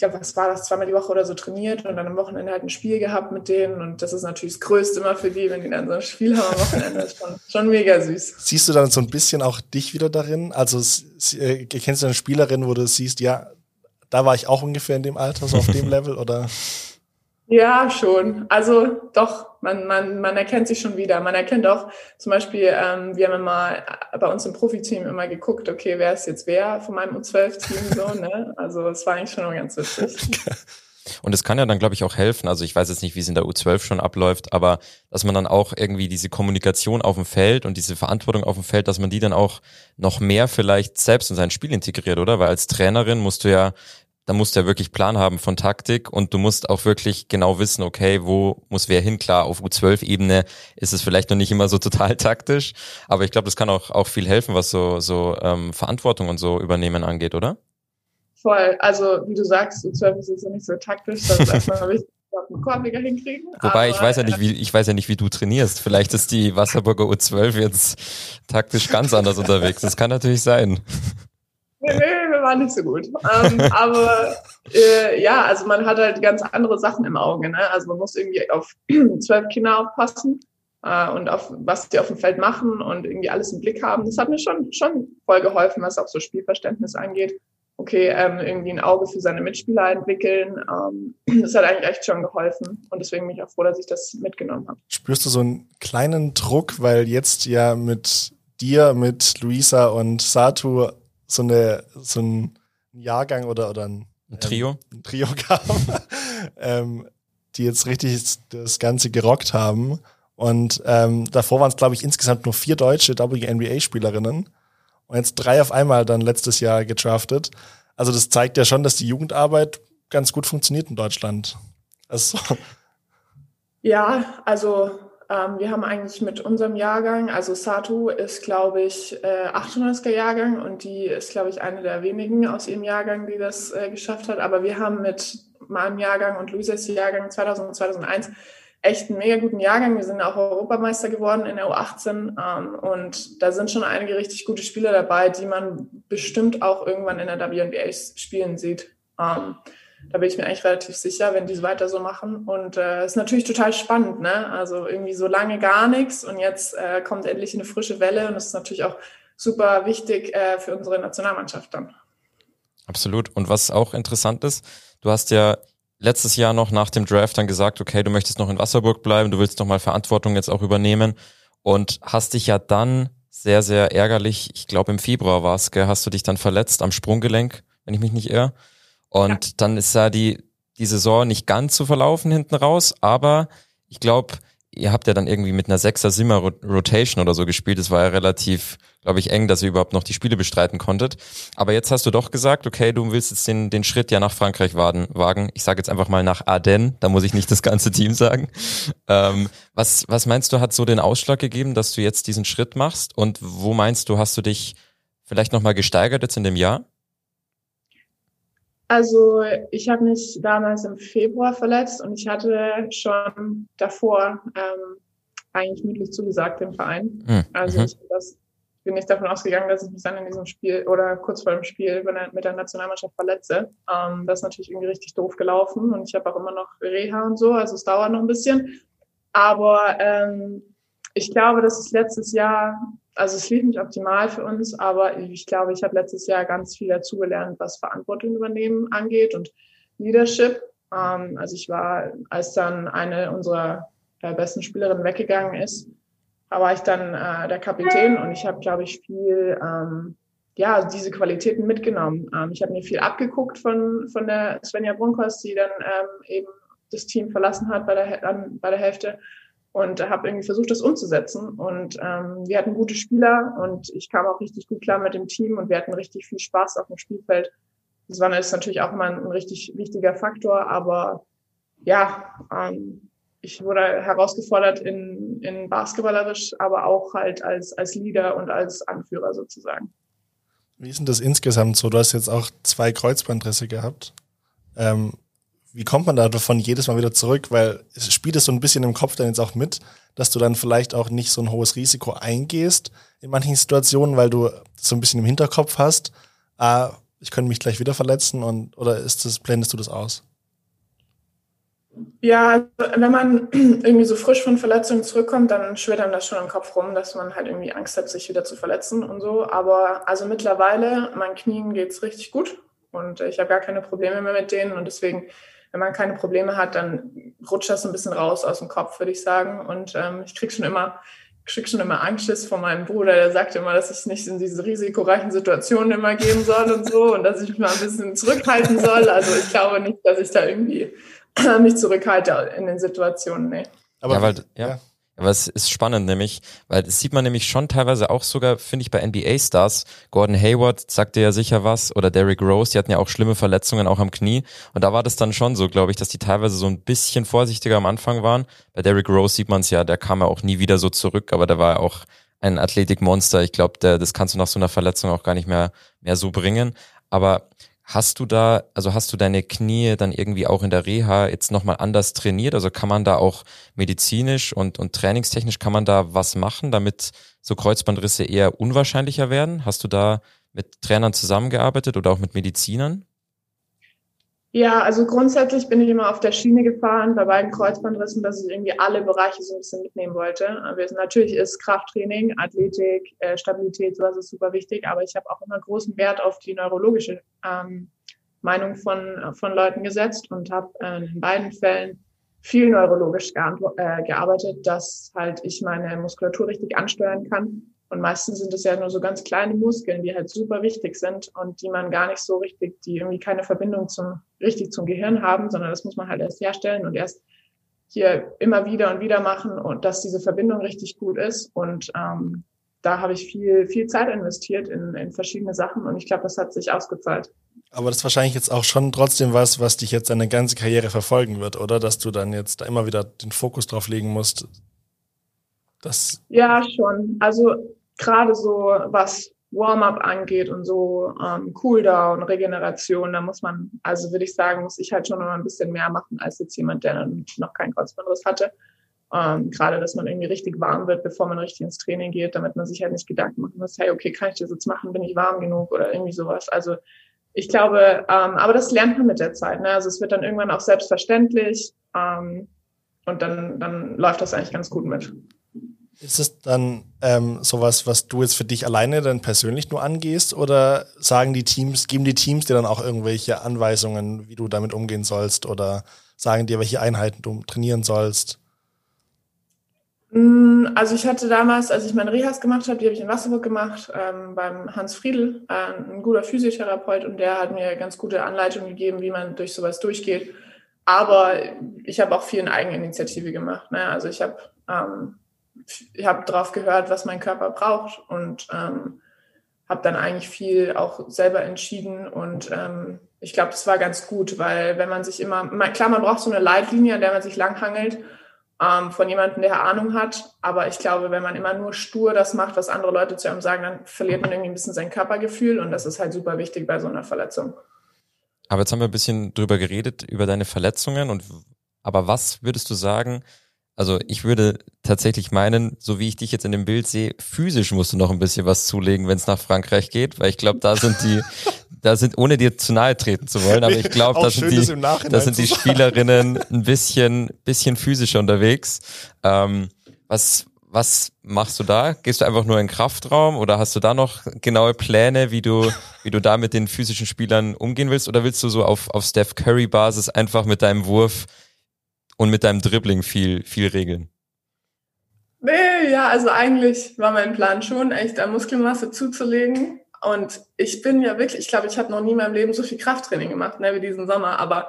glaube, was war das, zweimal die Woche oder so trainiert und dann am Wochenende halt ein Spiel gehabt mit denen. Und das ist natürlich das Größte immer für die, wenn die dann so ein Spiel haben am Wochenende. Das ist schon, schon mega süß. Siehst du dann so ein bisschen auch dich wieder darin? Also äh, kennst du eine Spielerin, wo du siehst, ja, da war ich auch ungefähr in dem Alter, so auf dem <laughs> Level, oder? Ja, schon. Also doch, man, man, man erkennt sich schon wieder. Man erkennt auch zum Beispiel, ähm, wir haben immer bei uns im Profiteam immer geguckt, okay, wer ist jetzt wer von meinem U12-Team so, ne? Also es war eigentlich schon ganz witzig. <laughs> Und es kann ja dann, glaube ich, auch helfen. Also ich weiß jetzt nicht, wie es in der U12 schon abläuft, aber dass man dann auch irgendwie diese Kommunikation auf dem Feld und diese Verantwortung auf dem Feld, dass man die dann auch noch mehr vielleicht selbst in sein Spiel integriert, oder? Weil als Trainerin musst du ja da musst du ja wirklich Plan haben von Taktik und du musst auch wirklich genau wissen, okay, wo muss wer hin? Klar, auf U12-Ebene ist es vielleicht noch nicht immer so total <laughs> taktisch, aber ich glaube, das kann auch, auch viel helfen, was so, so ähm, Verantwortung und so übernehmen angeht, oder? Voll. Also, wie du sagst, U12 ist jetzt nicht so taktisch, das ist erstmal wichtig. <laughs> Korbleger hinkriegen. Wobei aber, ich weiß ja nicht, wie ich weiß ja nicht, wie du trainierst. Vielleicht ist die Wasserburger U12 jetzt taktisch ganz anders unterwegs. Das kann natürlich sein. <laughs> Nee, nee, wir waren nicht so gut. Ähm, aber äh, ja, also man hat halt ganz andere Sachen im Auge. Ne? Also man muss irgendwie auf <clears throat> zwölf Kinder aufpassen äh, und auf was die auf dem Feld machen und irgendwie alles im Blick haben. Das hat mir schon schon voll geholfen, was auch so Spielverständnis angeht. Okay, ähm, irgendwie ein Auge für seine Mitspieler entwickeln. Ähm, <clears throat> das hat eigentlich echt schon geholfen. Und deswegen bin ich auch froh, dass ich das mitgenommen habe. Spürst du so einen kleinen Druck, weil jetzt ja mit dir, mit Luisa und Satu so eine so ein Jahrgang oder oder ein, ein Trio, ähm, ein Trio <laughs> kam, ähm, die jetzt richtig das Ganze gerockt haben. Und ähm, davor waren es, glaube ich, insgesamt nur vier deutsche WNBA-Spielerinnen. Und jetzt drei auf einmal dann letztes Jahr gedraftet. Also das zeigt ja schon, dass die Jugendarbeit ganz gut funktioniert in Deutschland. Also, Ja, also ähm, wir haben eigentlich mit unserem Jahrgang, also Satu ist, glaube ich, äh, 800er Jahrgang und die ist, glaube ich, eine der wenigen aus ihrem Jahrgang, die das äh, geschafft hat. Aber wir haben mit meinem Jahrgang und Luisas Jahrgang 2000 und 2001 echt einen mega guten Jahrgang. Wir sind auch Europameister geworden in der U18 ähm, und da sind schon einige richtig gute Spieler dabei, die man bestimmt auch irgendwann in der WNBA spielen sieht. Da bin ich mir eigentlich relativ sicher, wenn die es weiter so machen. Und es äh, ist natürlich total spannend, ne? Also irgendwie so lange gar nichts und jetzt äh, kommt endlich eine frische Welle und das ist natürlich auch super wichtig äh, für unsere Nationalmannschaft dann. Absolut. Und was auch interessant ist, du hast ja letztes Jahr noch nach dem Draft dann gesagt, okay, du möchtest noch in Wasserburg bleiben, du willst noch mal Verantwortung jetzt auch übernehmen und hast dich ja dann sehr, sehr ärgerlich, ich glaube im Februar war es, hast du dich dann verletzt am Sprunggelenk, wenn ich mich nicht irre. Und ja. dann ist da die, die Saison nicht ganz so verlaufen hinten raus, aber ich glaube, ihr habt ja dann irgendwie mit einer Sechser Simmer Rotation oder so gespielt. Es war ja relativ, glaube ich, eng, dass ihr überhaupt noch die Spiele bestreiten konntet. Aber jetzt hast du doch gesagt, okay, du willst jetzt den, den Schritt ja nach Frankreich wagen. wagen. Ich sage jetzt einfach mal nach Ardennes, da muss ich nicht das ganze Team sagen. Ähm, was, was meinst du, hat so den Ausschlag gegeben, dass du jetzt diesen Schritt machst? Und wo meinst du, hast du dich vielleicht nochmal gesteigert jetzt in dem Jahr? Also ich habe mich damals im Februar verletzt und ich hatte schon davor ähm, eigentlich mündlich zugesagt dem Verein. Hm, mhm. Also ich das, bin nicht davon ausgegangen, dass ich mich dann in diesem Spiel oder kurz vor dem Spiel mit der Nationalmannschaft verletze. Ähm, das ist natürlich irgendwie richtig doof gelaufen und ich habe auch immer noch Reha und so, also es dauert noch ein bisschen. Aber ähm, ich glaube, dass es letztes Jahr also es lief nicht optimal für uns, aber ich glaube, ich habe letztes Jahr ganz viel dazugelernt, was Verantwortung übernehmen angeht und Leadership. Ähm, also ich war, als dann eine unserer äh, besten Spielerinnen weggegangen ist, war ich dann äh, der Kapitän und ich habe, glaube ich, viel, ähm, ja, diese Qualitäten mitgenommen. Ähm, ich habe mir viel abgeguckt von, von der Svenja Brunkos, die dann ähm, eben das Team verlassen hat bei der, bei der Hälfte und habe irgendwie versucht, das umzusetzen. Und ähm, wir hatten gute Spieler und ich kam auch richtig gut klar mit dem Team und wir hatten richtig viel Spaß auf dem Spielfeld. Das war ist natürlich auch immer ein, richtig wichtiger Faktor, aber ja, ähm, ich wurde herausgefordert in, in basketballerisch, aber auch halt als, als Leader und als Anführer sozusagen. Wie ist denn das insgesamt so? Du hast jetzt auch zwei Kreuzbandrisse gehabt. Ähm, wie kommt man da davon jedes Mal wieder zurück? Weil es spielt es so ein bisschen im Kopf dann jetzt auch mit, dass du dann vielleicht auch nicht so ein hohes Risiko eingehst in manchen Situationen, weil du so ein bisschen im Hinterkopf hast, ah, ich könnte mich gleich wieder verletzen und oder ist das, blendest du das aus? Ja, wenn man <clears throat> irgendwie so frisch von Verletzungen zurückkommt, dann schwirrt einem das schon im Kopf rum, dass man halt irgendwie Angst hat, sich wieder zu verletzen und so. Aber also mittlerweile, meinen Knien geht's richtig gut und ich habe gar keine Probleme mehr mit denen und deswegen wenn man keine Probleme hat, dann rutscht das ein bisschen raus aus dem Kopf, würde ich sagen. Und ähm, ich krieg schon immer, krieg schon immer Angst von meinem Bruder, der sagt immer, dass ich nicht in diese risikoreichen Situationen immer gehen soll und so und dass ich mich mal ein bisschen zurückhalten soll. Also ich glaube nicht, dass ich da irgendwie mich zurückhalte in den Situationen. Nee. Aber ja, weil, ja. Aber es ist spannend nämlich, weil das sieht man nämlich schon teilweise auch sogar, finde ich, bei NBA-Stars. Gordon Hayward sagte ja sicher was oder Derrick Rose, die hatten ja auch schlimme Verletzungen auch am Knie. Und da war das dann schon so, glaube ich, dass die teilweise so ein bisschen vorsichtiger am Anfang waren. Bei Derrick Rose sieht man es ja, der kam ja auch nie wieder so zurück, aber der war ja auch ein Athletikmonster. Ich glaube, das kannst du nach so einer Verletzung auch gar nicht mehr, mehr so bringen. Aber Hast du da, also hast du deine Knie dann irgendwie auch in der Reha jetzt nochmal anders trainiert? Also kann man da auch medizinisch und, und trainingstechnisch kann man da was machen, damit so Kreuzbandrisse eher unwahrscheinlicher werden? Hast du da mit Trainern zusammengearbeitet oder auch mit Medizinern? Ja, also grundsätzlich bin ich immer auf der Schiene gefahren bei beiden Kreuzbandrissen, dass ich irgendwie alle Bereiche so ein bisschen mitnehmen wollte. Natürlich ist Krafttraining, Athletik, äh, Stabilität, sowas ist super wichtig, aber ich habe auch immer großen Wert auf die neurologische ähm, Meinung von, von Leuten gesetzt und habe äh, in beiden Fällen viel neurologisch äh, gearbeitet, dass halt ich meine Muskulatur richtig ansteuern kann und meistens sind es ja nur so ganz kleine Muskeln, die halt super wichtig sind und die man gar nicht so richtig, die irgendwie keine Verbindung zum, richtig zum Gehirn haben, sondern das muss man halt erst herstellen und erst hier immer wieder und wieder machen und dass diese Verbindung richtig gut ist. Und ähm, da habe ich viel, viel Zeit investiert in, in verschiedene Sachen und ich glaube, das hat sich ausgezahlt. Aber das ist wahrscheinlich jetzt auch schon trotzdem was, was dich jetzt deine ganze Karriere verfolgen wird, oder? Dass du dann jetzt da immer wieder den Fokus drauf legen musst. Das ja, schon. Also gerade so, was Warm-up angeht und so ähm, Cooldown, Regeneration, da muss man, also würde ich sagen, muss ich halt schon noch ein bisschen mehr machen als jetzt jemand, der noch keinen Kreuzbandriss hatte. Ähm, gerade, dass man irgendwie richtig warm wird, bevor man richtig ins Training geht, damit man sich halt nicht Gedanken machen muss, hey, okay, kann ich das jetzt machen, bin ich warm genug oder irgendwie sowas. Also ich glaube, ähm, aber das lernt man mit der Zeit. Ne? Also es wird dann irgendwann auch selbstverständlich ähm, und dann, dann läuft das eigentlich ganz gut mit. Ist es dann ähm, sowas, was du jetzt für dich alleine dann persönlich nur angehst oder sagen die Teams, geben die Teams dir dann auch irgendwelche Anweisungen, wie du damit umgehen sollst oder sagen dir, welche Einheiten du trainieren sollst? Mm, also ich hatte damals, als ich meine Rehas gemacht habe, die habe ich in Wasserburg gemacht, ähm, beim Hans Friedl, äh, ein guter Physiotherapeut und der hat mir ganz gute Anleitungen gegeben, wie man durch sowas durchgeht. Aber ich habe auch viel in Eigeninitiative gemacht. Ne? Also ich habe ähm, ich habe drauf gehört, was mein Körper braucht und ähm, habe dann eigentlich viel auch selber entschieden und ähm, ich glaube, das war ganz gut, weil wenn man sich immer, klar, man braucht so eine Leitlinie, an der man sich langhangelt ähm, von jemandem, der Ahnung hat, aber ich glaube, wenn man immer nur stur das macht, was andere Leute zu einem sagen, dann verliert man irgendwie ein bisschen sein Körpergefühl und das ist halt super wichtig bei so einer Verletzung. Aber jetzt haben wir ein bisschen drüber geredet, über deine Verletzungen und aber was würdest du sagen, also ich würde tatsächlich meinen, so wie ich dich jetzt in dem Bild sehe, physisch musst du noch ein bisschen was zulegen, wenn es nach Frankreich geht, weil ich glaube, da sind die, <laughs> da sind, ohne dir zu nahe treten zu wollen, aber ich glaube, da sind die, da sind die Spielerinnen <laughs> ein bisschen, bisschen physischer unterwegs. Ähm, was, was machst du da? Gehst du einfach nur in den Kraftraum oder hast du da noch genaue Pläne, wie du, wie du da mit den physischen Spielern umgehen willst? Oder willst du so auf, auf Steph Curry Basis einfach mit deinem Wurf und mit deinem Dribbling viel, viel regeln? Nee, ja, also eigentlich war mein Plan schon, echt an Muskelmasse zuzulegen. Und ich bin ja wirklich, ich glaube, ich habe noch nie in meinem Leben so viel Krafttraining gemacht, ne, wie diesen Sommer. Aber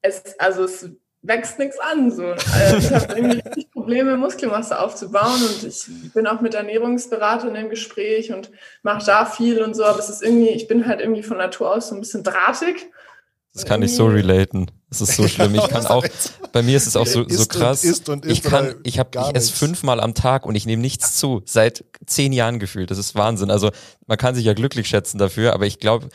es, also es wächst nichts an. So. Also ich habe irgendwie <laughs> richtig Probleme, Muskelmasse aufzubauen und ich bin auch mit Ernährungsberatern im Gespräch und mache da viel und so. Aber es ist irgendwie, ich bin halt irgendwie von Natur aus so ein bisschen drahtig. Das kann ich so relaten. Das ist so schlimm. Ich kann auch, bei mir ist es auch so, so krass. Ich kann, ich habe, ich esse fünfmal am Tag und ich nehme nichts zu. Seit zehn Jahren gefühlt. Das ist Wahnsinn. Also man kann sich ja glücklich schätzen dafür, aber ich glaube,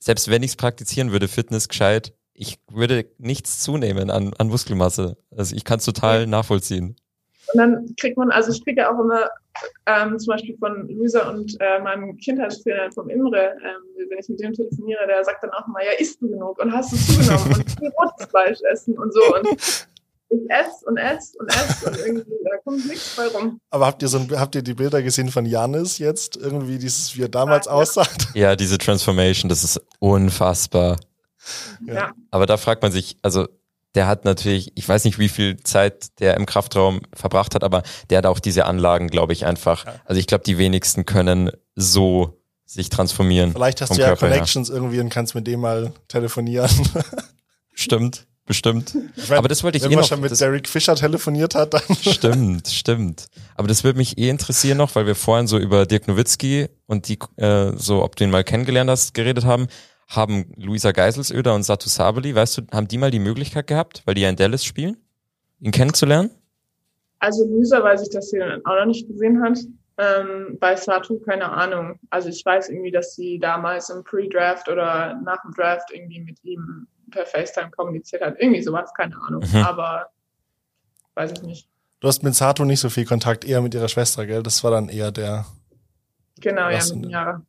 selbst wenn ich es praktizieren würde, Fitness gescheit, ich würde nichts zunehmen an, an Muskelmasse. Also ich kann es total nachvollziehen. Und dann kriegt man, also ich kriege ja auch immer ähm, zum Beispiel von Luisa und äh, meinem Kindheitstrainer vom Imre, ähm, wenn ich mit dem telefoniere, der sagt dann auch mal, ja, isst du genug und hast du zugenommen und viel rotes Fleisch essen und so. Und ich esse und esse und esse und irgendwie, da kommt nichts bei rum. Aber habt ihr so habt ihr die Bilder gesehen von Janis jetzt? Irgendwie dieses, wie er damals ja, aussah? <laughs> Ja, diese Transformation, das ist unfassbar. Ja. Aber da fragt man sich, also der hat natürlich, ich weiß nicht, wie viel Zeit der im Kraftraum verbracht hat, aber der hat auch diese Anlagen, glaube ich, einfach. Also ich glaube, die wenigsten können so sich transformieren. Vielleicht hast du ja Körper Connections her. irgendwie und kannst mit dem mal telefonieren. <laughs> Stimmt, bestimmt. Ich mein, aber das wollte ich wenn eh man noch. schon mit Derek Fischer telefoniert hat, dann. <laughs> Stimmt, stimmt. Aber das würde mich eh interessieren noch, weil wir vorhin so über Dirk Nowitzki und die, äh, so, ob du ihn mal kennengelernt hast, geredet haben haben Luisa Geiselsöder und Satu Sabeli, weißt du, haben die mal die Möglichkeit gehabt, weil die ja in Dallas spielen, ihn kennenzulernen? Also Luisa weiß ich, dass sie ihn auch noch nicht gesehen hat. Ähm, bei Satu keine Ahnung. Also ich weiß irgendwie, dass sie damals im Pre-Draft oder nach dem Draft irgendwie mit ihm per FaceTime kommuniziert hat. Irgendwie sowas, keine Ahnung. Mhm. Aber weiß ich nicht. Du hast mit Sato nicht so viel Kontakt, eher mit ihrer Schwester, gell? Das war dann eher der. Genau, ja, mit Jahre.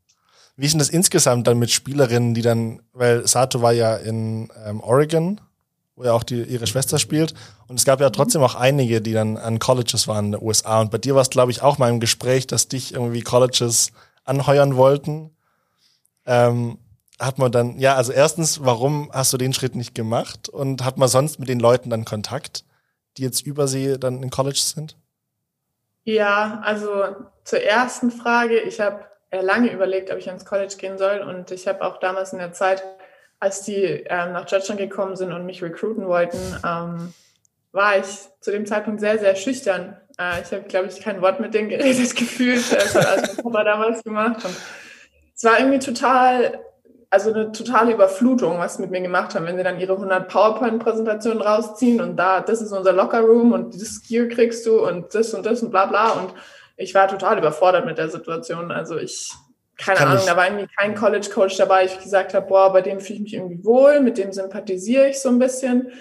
Wie ist denn das insgesamt dann mit Spielerinnen, die dann, weil Sato war ja in ähm, Oregon, wo ja auch die, ihre Schwester spielt. Und es gab ja trotzdem auch einige, die dann an Colleges waren in den USA. Und bei dir war es, glaube ich, auch mal im Gespräch, dass dich irgendwie Colleges anheuern wollten. Ähm, hat man dann, ja, also erstens, warum hast du den Schritt nicht gemacht? Und hat man sonst mit den Leuten dann Kontakt, die jetzt übersee dann in Colleges sind? Ja, also zur ersten Frage, ich habe lange überlegt, ob ich ans College gehen soll. Und ich habe auch damals in der Zeit, als die ähm, nach Deutschland gekommen sind und mich recruiten wollten, ähm, war ich zu dem Zeitpunkt sehr, sehr schüchtern. Äh, ich habe, glaube ich, kein Wort mit denen geredet <laughs> gefühlt. Das hat alles Papa damals gemacht. Und es war irgendwie total also eine totale Überflutung, was sie mit mir gemacht haben, wenn sie dann ihre 100 PowerPoint-Präsentationen rausziehen und da, das ist unser Locker-Room und dieses Gear kriegst du und das und das und bla bla und ich war total überfordert mit der Situation. Also ich, keine Kann Ahnung, ich. da war irgendwie kein College-Coach dabei. Ich gesagt habe, boah, bei dem fühle ich mich irgendwie wohl, mit dem sympathisiere ich so ein bisschen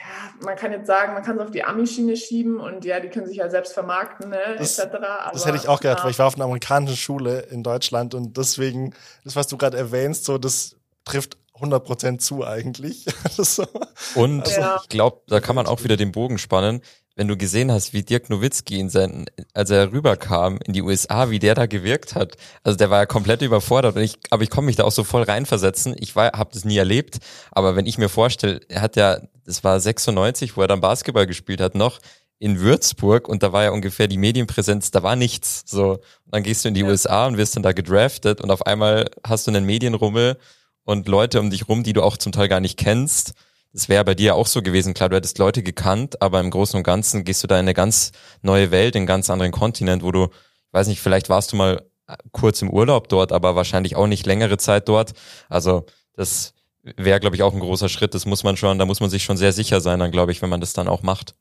ja, man kann jetzt sagen, man kann es auf die Ami-Schiene schieben und ja, die können sich ja selbst vermarkten, ne, das, etc. Aber, das hätte ich auch gedacht, ja. weil ich war auf einer amerikanischen Schule in Deutschland und deswegen, das, was du gerade erwähnst, so, das trifft 100% zu eigentlich. <laughs> so. Und also, ja. ich glaube, da kann man auch wieder den Bogen spannen wenn du gesehen hast, wie Dirk Nowitzki in seinen, als er rüberkam in die USA, wie der da gewirkt hat, also der war ja komplett überfordert und ich, aber ich konnte mich da auch so voll reinversetzen. Ich war, habe das nie erlebt, aber wenn ich mir vorstelle, er hat ja, das war 96, wo er dann Basketball gespielt hat, noch in Würzburg und da war ja ungefähr die Medienpräsenz, da war nichts. So, und dann gehst du in die ja. USA und wirst dann da gedraftet und auf einmal hast du einen Medienrummel und Leute um dich rum, die du auch zum Teil gar nicht kennst das wäre bei dir auch so gewesen. Klar, du hättest Leute gekannt, aber im Großen und Ganzen gehst du da in eine ganz neue Welt, in einen ganz anderen Kontinent, wo du, ich weiß nicht, vielleicht warst du mal äh, kurz im Urlaub dort, aber wahrscheinlich auch nicht längere Zeit dort. Also das wäre, glaube ich, auch ein großer Schritt. Das muss man schon, da muss man sich schon sehr sicher sein, dann glaube ich, wenn man das dann auch macht.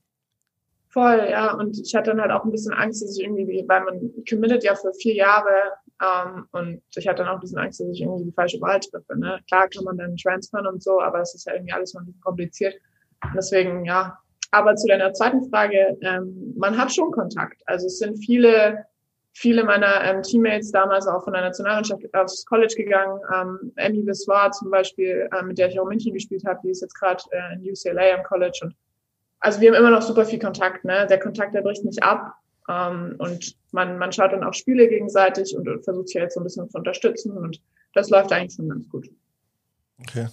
Voll, ja. Und ich hatte dann halt auch ein bisschen Angst, dass ich irgendwie, weil man committet ja für vier Jahre ähm, und ich hatte dann auch ein bisschen Angst, dass ich irgendwie die falsche Wahl treffe. Ne? Klar kann man dann transfern und so, aber es ist ja irgendwie alles noch nicht kompliziert. Und deswegen, ja. Aber zu deiner zweiten Frage, ähm, man hat schon Kontakt. Also es sind viele, viele meiner ähm, Teammates damals auch von der Nationalmannschaft aufs College gegangen. Ähm, Emmy Biswar zum Beispiel, äh, mit der ich auch in München gespielt habe, die ist jetzt gerade äh, in UCLA am College und also wir haben immer noch super viel Kontakt, ne? Der Kontakt, der bricht nicht ab. Ähm, und man, man schaut dann auch Spiele gegenseitig und, und versucht sich jetzt so ein bisschen zu unterstützen. Und das läuft eigentlich schon ganz gut. Okay.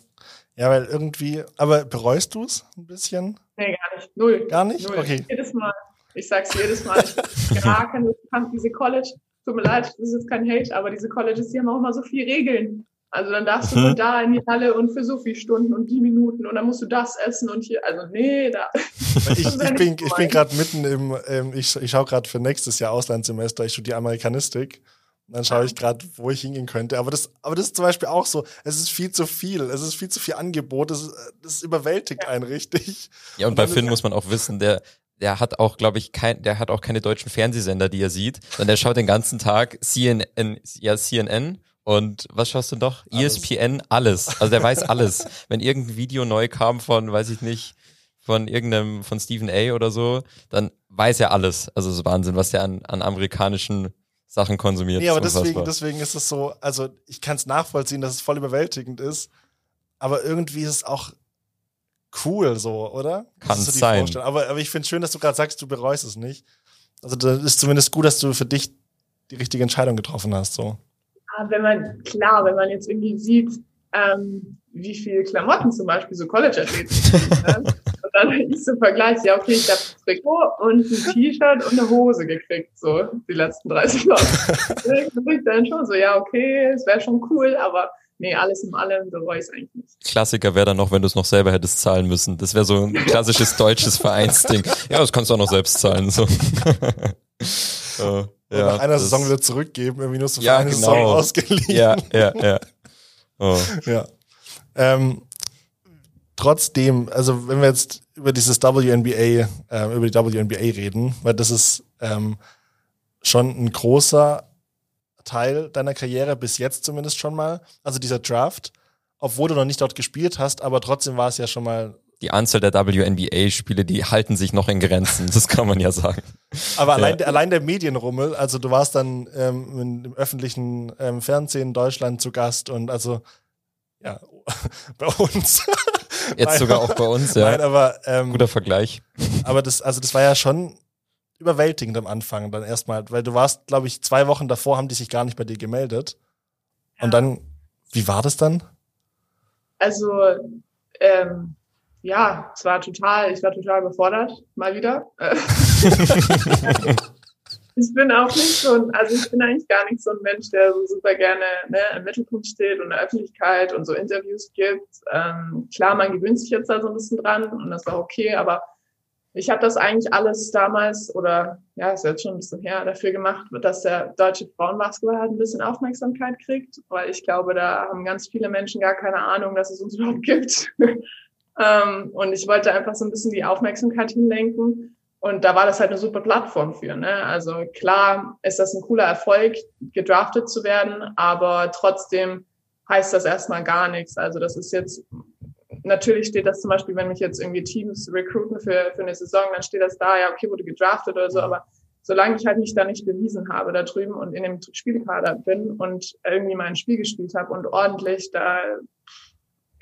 Ja, weil irgendwie, aber bereust du es ein bisschen? Nee, gar nicht. Null. Gar nicht? Null. Okay. Jedes Mal. Ich sag's jedes Mal. Ich gar keine, diese College, tut mir leid, das ist jetzt kein Hate, aber diese Colleges, die haben auch immer so viele Regeln. Also dann darfst du mhm. da in die Halle und für so viele Stunden und die Minuten und dann musst du das essen und hier, also nee, da. <laughs> Ich, ich bin, ich bin gerade mitten im, ähm, ich, ich schaue gerade für nächstes Jahr Auslandssemester, ich studiere Amerikanistik. Und dann schaue ich gerade, wo ich hingehen könnte. Aber das, aber das ist zum Beispiel auch so. Es ist viel zu viel. Es ist viel zu viel Angebot. Das, das überwältigt ja. einen richtig. Ja, und, und bei Finn muss man auch wissen, der, der hat auch, glaube ich, kein, der hat auch keine deutschen Fernsehsender, die er sieht, sondern der schaut den ganzen Tag CNN, ja, CNN und was schaust du doch? Alles. ESPN, alles. Also der weiß alles. <laughs> Wenn irgendein Video neu kam von, weiß ich nicht, von irgendeinem, von Stephen A. oder so, dann weiß er alles. Also es ist Wahnsinn, was der an, an amerikanischen Sachen konsumiert. Nee, aber deswegen, deswegen ist es so, also ich kann es nachvollziehen, dass es voll überwältigend ist, aber irgendwie ist es auch cool so, oder? Kann so sein. Aber, aber ich finde schön, dass du gerade sagst, du bereust es nicht. Also das ist zumindest gut, dass du für dich die richtige Entscheidung getroffen hast, so wenn man, klar, wenn man jetzt irgendwie sieht, ähm, wie viel Klamotten zum Beispiel so College-Athleten <laughs> ne? Und dann ich so vergleiche, ja, okay, ich habe ein Trikot und ein T-Shirt und eine Hose gekriegt, so die letzten 30 Wochen. <laughs> dann ich dann schon so, ja, okay, es wäre schon cool, aber nee, alles in allem bereue ich eigentlich nicht. Klassiker wäre dann noch, wenn du es noch selber hättest zahlen müssen. Das wäre so ein <laughs> klassisches deutsches Vereinsding. Ja, das kannst du auch noch selbst zahlen. So. Und ja, nach einer Saison wieder zurückgeben, irgendwie nur so für ja, eine genau. Saison ausgeliehen. Ja, ja, ja. Oh. <laughs> ja. Ähm, trotzdem, also wenn wir jetzt über dieses WNBA, äh, über die WNBA reden, weil das ist ähm, schon ein großer Teil deiner Karriere, bis jetzt zumindest schon mal. Also dieser Draft, obwohl du noch nicht dort gespielt hast, aber trotzdem war es ja schon mal die Anzahl der WNBA-Spiele, die halten sich noch in Grenzen, <laughs> das kann man ja sagen. Aber allein, ja. allein der Medienrummel, also du warst dann ähm, im öffentlichen ähm, Fernsehen in Deutschland zu Gast und also ja, <laughs> bei uns. Jetzt Nein, sogar auch bei uns, ja. Nein, aber ähm, guter Vergleich. Aber das, also das war ja schon überwältigend am Anfang dann erstmal, weil du warst, glaube ich, zwei Wochen davor haben die sich gar nicht bei dir gemeldet. Und dann, wie war das dann? Also ähm, ja, es war total, ich war total überfordert, mal wieder. <laughs> ich bin auch nicht so ein, also ich bin eigentlich gar nicht so ein Mensch, der so super gerne ne, im Mittelpunkt steht und in der Öffentlichkeit und so Interviews gibt. Ähm, klar, man gewöhnt sich jetzt da so ein bisschen dran und das war okay, aber ich habe das eigentlich alles damals oder ja, ist jetzt schon ein bisschen her, dafür gemacht, dass der deutsche Frauenbasketball halt ein bisschen Aufmerksamkeit kriegt, weil ich glaube, da haben ganz viele Menschen gar keine Ahnung, dass es uns überhaupt gibt. Ähm, und ich wollte einfach so ein bisschen die Aufmerksamkeit hinlenken. Und da war das halt eine super Plattform für. Ne? Also klar ist das ein cooler Erfolg, gedraftet zu werden, aber trotzdem heißt das erstmal gar nichts. Also das ist jetzt natürlich steht das zum Beispiel, wenn mich jetzt irgendwie Teams recruiten für, für eine Saison, dann steht das da, ja, okay, wurde gedraftet oder so, aber solange ich halt mich da nicht bewiesen habe da drüben und in dem Spielkader bin und irgendwie mein Spiel gespielt habe und ordentlich, da,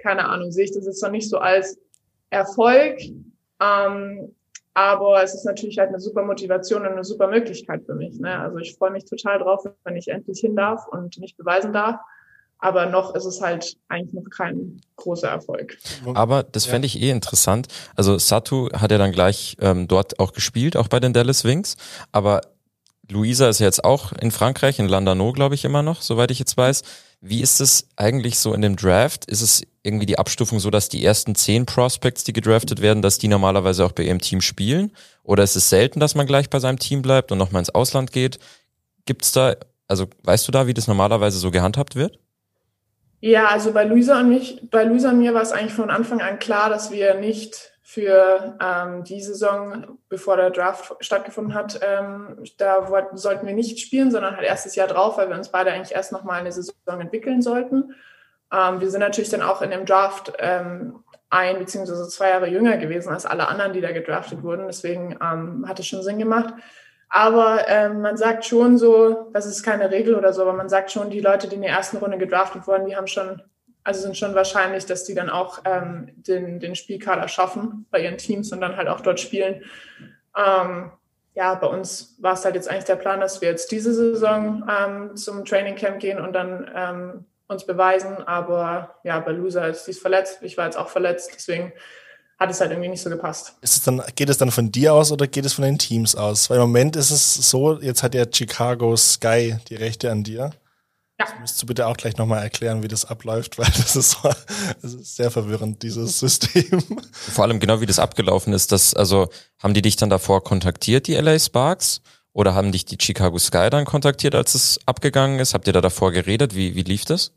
keine Ahnung, sehe ich das jetzt noch nicht so als Erfolg. Ähm, aber es ist natürlich halt eine super Motivation und eine super Möglichkeit für mich. Ne? Also ich freue mich total drauf, wenn ich endlich hin darf und mich beweisen darf. Aber noch ist es halt eigentlich noch kein großer Erfolg. Aber das fände ich eh interessant. Also Satu hat ja dann gleich ähm, dort auch gespielt, auch bei den Dallas Wings. Aber Luisa ist jetzt auch in Frankreich, in Landano, glaube ich, immer noch, soweit ich jetzt weiß. Wie ist es eigentlich so in dem Draft? Ist es irgendwie die Abstufung so, dass die ersten zehn Prospects, die gedraftet werden, dass die normalerweise auch bei ihrem Team spielen? Oder ist es selten, dass man gleich bei seinem Team bleibt und nochmal ins Ausland geht? Gibt's da, also weißt du da, wie das normalerweise so gehandhabt wird? Ja, also bei Luisa und mich, bei Luisa und mir war es eigentlich von Anfang an klar, dass wir nicht für ähm, die Saison, bevor der Draft stattgefunden hat, ähm, da wollten, sollten wir nicht spielen, sondern halt erstes Jahr drauf, weil wir uns beide eigentlich erst nochmal eine Saison entwickeln sollten. Ähm, wir sind natürlich dann auch in dem Draft ähm, ein beziehungsweise zwei Jahre jünger gewesen als alle anderen, die da gedraftet wurden. Deswegen ähm, hat es schon Sinn gemacht. Aber ähm, man sagt schon so, das ist keine Regel oder so, aber man sagt schon, die Leute, die in der ersten Runde gedraftet wurden, die haben schon, also sind schon wahrscheinlich, dass die dann auch ähm, den, den Spielkader schaffen bei ihren Teams und dann halt auch dort spielen. Ähm, ja, bei uns war es halt jetzt eigentlich der Plan, dass wir jetzt diese Saison ähm, zum Training Camp gehen und dann ähm, uns beweisen. Aber ja, bei Loser ist dies verletzt. Ich war jetzt auch verletzt. Deswegen hat es halt irgendwie nicht so gepasst. Ist es dann, geht es dann von dir aus oder geht es von den Teams aus? Weil im Moment ist es so, jetzt hat ja Chicago Sky die Rechte an dir. Ja. Das müsstest du bitte auch gleich nochmal erklären, wie das abläuft, <laughs> weil das ist, so, das ist sehr verwirrend, dieses <laughs> System. Vor allem genau wie das abgelaufen ist, das, also haben die dich dann davor kontaktiert, die LA Sparks? Oder haben dich die Chicago Sky dann kontaktiert, als es abgegangen ist? Habt ihr da davor geredet? Wie, wie lief das?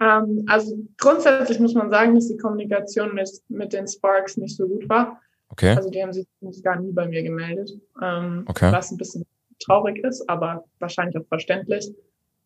Ähm, also grundsätzlich muss man sagen, dass die Kommunikation mit, mit den Sparks nicht so gut war. Okay. Also die haben sich gar nie bei mir gemeldet. Ähm, okay. Was ein bisschen traurig ist, aber wahrscheinlich auch verständlich.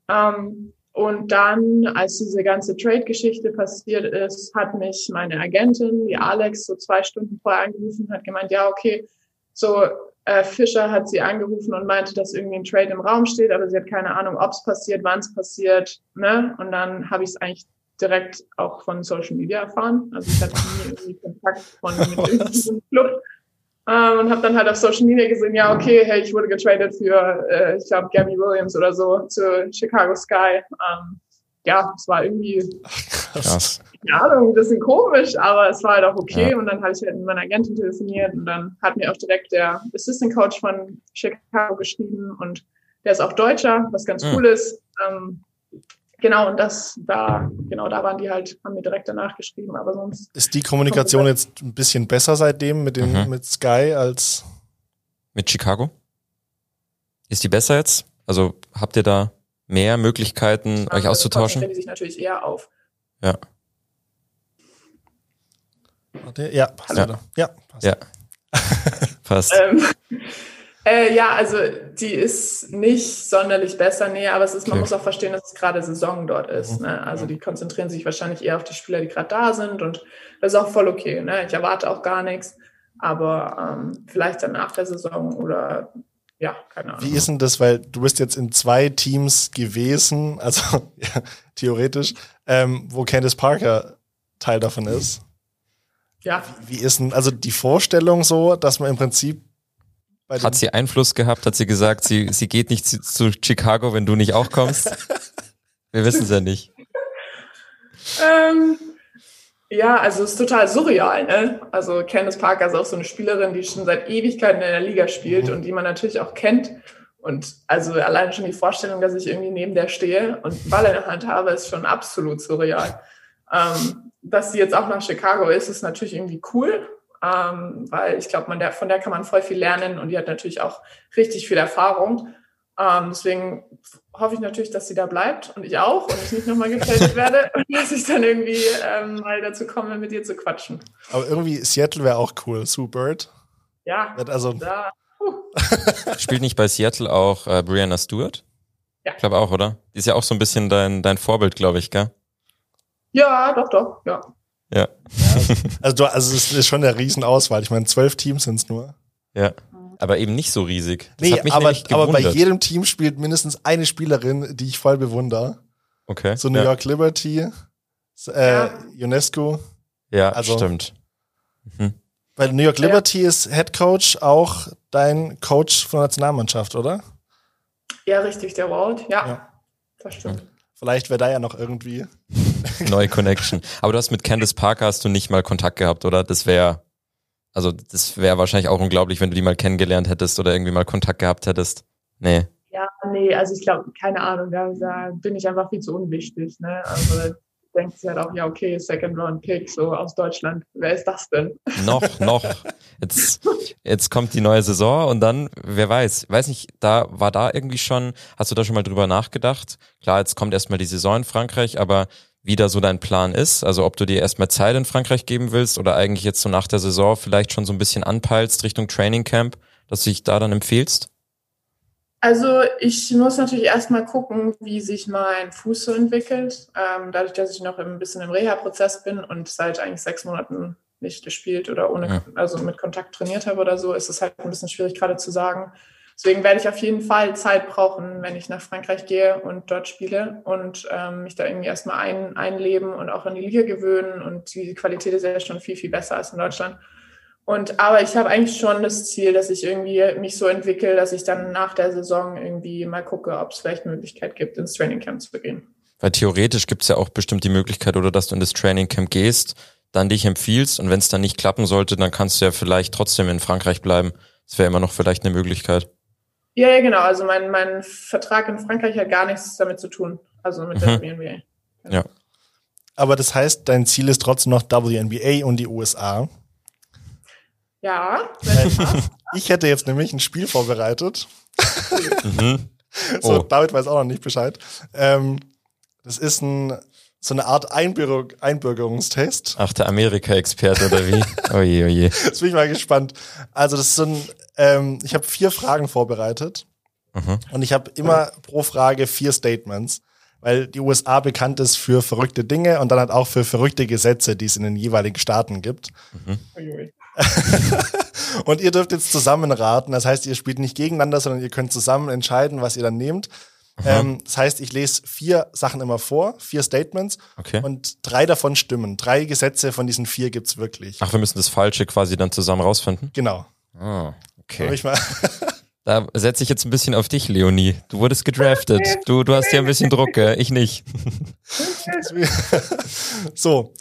Ähm, und dann, als diese ganze Trade-Geschichte passiert ist, hat mich meine Agentin, die Alex, so zwei Stunden vorher angerufen hat gemeint, ja, okay, so äh, Fischer hat sie angerufen und meinte, dass irgendwie ein Trade im Raum steht, aber sie hat keine Ahnung, ob es passiert, wann es passiert. Ne? Und dann habe ich es eigentlich direkt auch von Social Media erfahren. Also ich hatte nie irgendwie Kontakt von <laughs> mit irgendeinem Club. Ähm, und habe dann halt auf Social Media gesehen, ja, okay, hey, ich wurde getradet für, äh, ich glaube, Gabby Williams oder so zu Chicago Sky. Ähm, ja, es war irgendwie, Krass. keine Ahnung, ein bisschen komisch, aber es war halt auch okay. Ja. Und dann habe ich halt mit meiner Agentin telefoniert und dann hat mir auch direkt der Assistant Coach von Chicago geschrieben und der ist auch Deutscher, was ganz mhm. cool ist. Ähm, genau, und das, da, genau, da waren die halt, haben mir direkt danach geschrieben, aber sonst. Ist die Kommunikation jetzt ein bisschen besser seitdem mit dem, mhm. mit Sky als? Mit Chicago? Ist die besser jetzt? Also habt ihr da mehr Möglichkeiten, euch auszutauschen? Die sich natürlich eher auf. Ja. Ja, passt. Ja, ja passt. Ja. <laughs> passt. ähm, äh, ja, also die ist nicht sonderlich besser, nee, aber es ist, man okay. muss auch verstehen, dass es gerade Saison dort ist. Mhm. Ne? Also die konzentrieren sich wahrscheinlich eher auf die Spieler, die gerade da sind und das ist auch voll okay. Ne? Ich erwarte auch gar nichts, aber ähm, vielleicht dann nach der Saison oder ja, keine Ahnung. Wie ist denn das, weil du bist jetzt in zwei Teams gewesen, also ja, <laughs> theoretisch, ähm, wo Candice Parker Teil davon ist. Ja. Wie, wie ist denn, also die Vorstellung so, dass man im Prinzip hat sie Einfluss gehabt? Hat sie gesagt, sie, sie geht nicht zu, zu Chicago, wenn du nicht auch kommst? Wir wissen es ja nicht. Ähm, ja, also es ist total surreal, ne? Also Candice Parker ist auch so eine Spielerin, die schon seit Ewigkeiten in der Liga spielt mhm. und die man natürlich auch kennt. Und also allein schon die Vorstellung, dass ich irgendwie neben der stehe und einen Ball in der Hand habe, ist schon absolut surreal. Ähm, dass sie jetzt auch nach Chicago ist, ist natürlich irgendwie cool. Ähm, weil ich glaube, der, von der kann man voll viel lernen und die hat natürlich auch richtig viel Erfahrung. Ähm, deswegen hoffe ich natürlich, dass sie da bleibt und ich auch und ich nicht nochmal getradet <laughs> werde und dass ich dann irgendwie ähm, mal dazu komme, mit ihr zu quatschen. Aber irgendwie Seattle wäre auch cool. Sue Bird. Ja. Also, da, <laughs> Spielt nicht bei Seattle auch äh, Brianna Stewart? Ja. Ich glaube auch, oder? Die ist ja auch so ein bisschen dein, dein Vorbild, glaube ich, gell? Ja, doch, doch, ja. Ja. also, du, also es ist schon eine Riesenauswahl. Ich meine, zwölf Teams sind es nur. Ja. Aber eben nicht so riesig. Das nee, hat mich aber, aber bei jedem Team spielt mindestens eine Spielerin, die ich voll bewundere. Okay. So New ja. York Liberty, äh, Ja. UNESCO. Ja, also- stimmt. Bei New York Liberty ist Head Coach auch dein Coach von der Nationalmannschaft, oder? Ja, richtig, der Walt. Ja, Ja. das stimmt. Vielleicht wäre da ja noch irgendwie. <laughs> Neue Connection. Aber du hast mit Candice Parker hast du nicht mal Kontakt gehabt, oder? Das wäre, also das wäre wahrscheinlich auch unglaublich, wenn du die mal kennengelernt hättest oder irgendwie mal Kontakt gehabt hättest. Nee. Ja, nee, also ich glaube, keine Ahnung, da, da bin ich einfach viel zu unwichtig. Ne? Also denkt sich halt auch, ja, okay, Second Round Pick, so aus Deutschland. Wer ist das denn? Noch, <laughs> noch. Jetzt, jetzt kommt die neue Saison und dann, wer weiß, weiß nicht, da war da irgendwie schon, hast du da schon mal drüber nachgedacht? Klar, jetzt kommt erstmal die Saison in Frankreich, aber wie da so dein Plan ist, also ob du dir erstmal Zeit in Frankreich geben willst oder eigentlich jetzt so nach der Saison vielleicht schon so ein bisschen anpeilst Richtung Training Camp, dass du dich da dann empfehlst? Also ich muss natürlich erstmal gucken, wie sich mein Fuß so entwickelt. Ähm, dadurch, dass ich noch ein bisschen im Reha-Prozess bin und seit eigentlich sechs Monaten nicht gespielt oder ohne, Ja. also mit Kontakt trainiert habe oder so, ist es halt ein bisschen schwierig gerade zu sagen. Deswegen werde ich auf jeden Fall Zeit brauchen, wenn ich nach Frankreich gehe und dort spiele und ähm, mich da irgendwie erstmal ein, einleben und auch an die Liga gewöhnen. Und die Qualität ist ja schon viel, viel besser als in Deutschland. Und aber ich habe eigentlich schon das Ziel, dass ich irgendwie mich so entwickle, dass ich dann nach der Saison irgendwie mal gucke, ob es vielleicht eine Möglichkeit gibt, ins Trainingcamp zu gehen. Weil theoretisch gibt's ja auch bestimmt die Möglichkeit, oder dass du in das Training Camp gehst, dann dich empfiehlst und wenn es dann nicht klappen sollte, dann kannst du ja vielleicht trotzdem in Frankreich bleiben. Das wäre immer noch vielleicht eine Möglichkeit. Ja, ja, genau. Also mein, mein Vertrag in Frankreich hat gar nichts damit zu tun. Also mit der Mhm. WNBA. Ja. Aber das heißt, dein Ziel ist trotzdem noch WNBA und die USA. Ja. <laughs> Ich hätte jetzt nämlich ein Spiel vorbereitet. Mhm. <laughs> So, Oh. David weiß auch noch nicht Bescheid. Ähm, das ist ein, so eine Art Einbürger Einbürgerungstest. Ach, der Amerika-Experte oder wie? <laughs> Oje, oje. Jetzt bin ich mal gespannt. Also das ist so ein, ähm, ich habe vier Fragen vorbereitet Mhm. und ich habe immer pro Frage vier Statements, weil die USA bekannt ist für verrückte Dinge und dann halt auch für verrückte Gesetze, die es in den jeweiligen Staaten gibt. Uiui. <laughs> Und ihr dürft jetzt zusammen raten. Das heißt, ihr spielt nicht gegeneinander, sondern ihr könnt zusammen entscheiden, was ihr dann nehmt. Ähm, das heißt, ich lese vier Sachen immer vor, vier Statements Okay. und drei davon stimmen. Drei Gesetze von diesen vier gibt's wirklich. Ach, wir müssen das Falsche quasi dann zusammen rausfinden? Genau. Ah, Hab okay. Ich mal <laughs> Da setze ich jetzt ein bisschen auf dich, Leonie. Du wurdest gedraftet. Du, du hast hier ein bisschen Druck, gell? ich nicht. <laughs> so,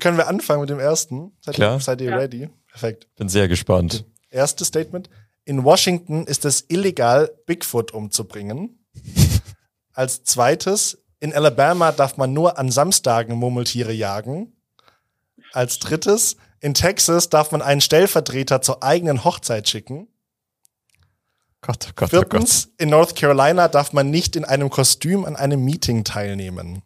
können wir anfangen mit dem ersten? Seid Klar. Ihr, seid ihr Ja. ready? Perfekt. Bin sehr gespannt. Erstes Statement. In Washington ist es illegal, Bigfoot umzubringen. Als zweites, in Alabama darf man nur an Samstagen Murmeltiere jagen. Als drittes, in Texas darf man einen Stellvertreter zur eigenen Hochzeit schicken. Gott, oh Gott, oh Gott. Viertens, in North Carolina darf man nicht in einem Kostüm an einem Meeting teilnehmen.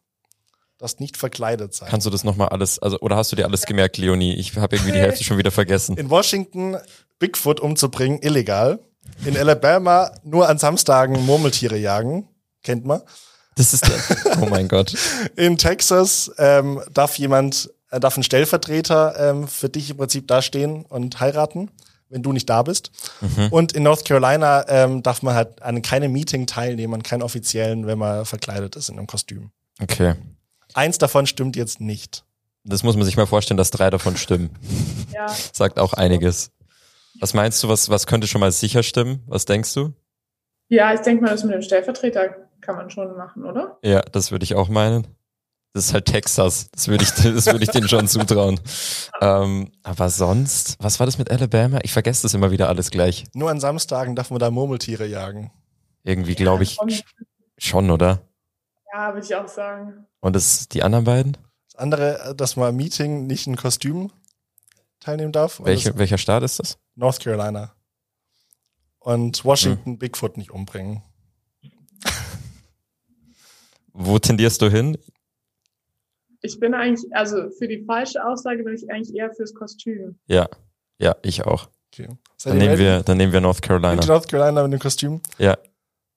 Das nicht verkleidet sein. Kannst du das nochmal alles, also, oder hast du dir alles gemerkt, Leonie? Ich habe irgendwie die Hälfte schon wieder vergessen. In Washington Bigfoot umzubringen, illegal. In Alabama nur an Samstagen Murmeltiere jagen. Kennt man. Das ist der, oh mein Gott. <laughs> In Texas ähm, darf jemand, äh, darf ein Stellvertreter ähm, für dich im Prinzip dastehen und heiraten, wenn du nicht da bist. Und in North Carolina ähm, darf man halt an keinem Meeting teilnehmen, an keinem offiziellen, wenn man verkleidet ist in einem Kostüm. Okay. Eins davon stimmt jetzt nicht. Das muss man sich mal vorstellen, dass drei davon stimmen. <laughs> Ja, <laughs> Sagt auch einiges. Was meinst du, was, was könnte schon mal sicher stimmen? Was denkst du? ja, ich denke mal, das mit dem Stellvertreter kann man schon machen, oder? Ja, das würde ich auch meinen. Das ist halt Texas. Das würde ich, das würde ich denen schon zutrauen. <laughs> Ähm, aber sonst, was war das mit Alabama? Ich vergesse das immer wieder alles gleich. Nur an Samstagen darf man da Murmeltiere jagen. Irgendwie glaube ich Schon- schon, oder? Ja, würde ich auch sagen. Und das, die anderen beiden? Das andere, dass man im Meeting nicht ein Kostüm teilnehmen darf. Welche, das- welcher Staat ist das? North Carolina. Und Washington Bigfoot nicht umbringen. Wo tendierst du hin? Ich bin eigentlich, also für die falsche Aussage bin ich eigentlich eher fürs Kostüm. Ja, ja, ich auch. Okay. Dann nehmen wir, dann nehmen wir North Carolina. North Carolina mit dem Kostüm. Ja.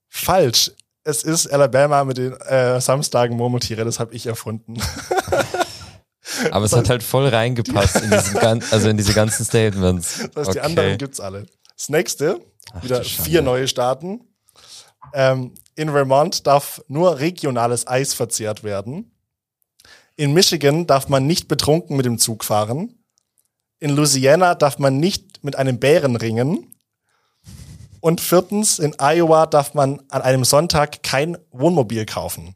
Falsch. Es ist Alabama mit den äh, Samstagen Murmeltiere. Das habe ich erfunden. <laughs> Aber es hat halt voll reingepasst in diesen gan also in diese ganzen Statements. Das heißt, die Okay. anderen gibt's alle. Das nächste, Ach, wieder vier neue Staaten. Ähm, in Vermont darf nur regionales Eis verzehrt werden. In Michigan darf man nicht betrunken mit dem Zug fahren. In Louisiana darf man nicht mit einem Bären ringen. Und viertens, in Iowa darf man an einem Sonntag kein Wohnmobil kaufen.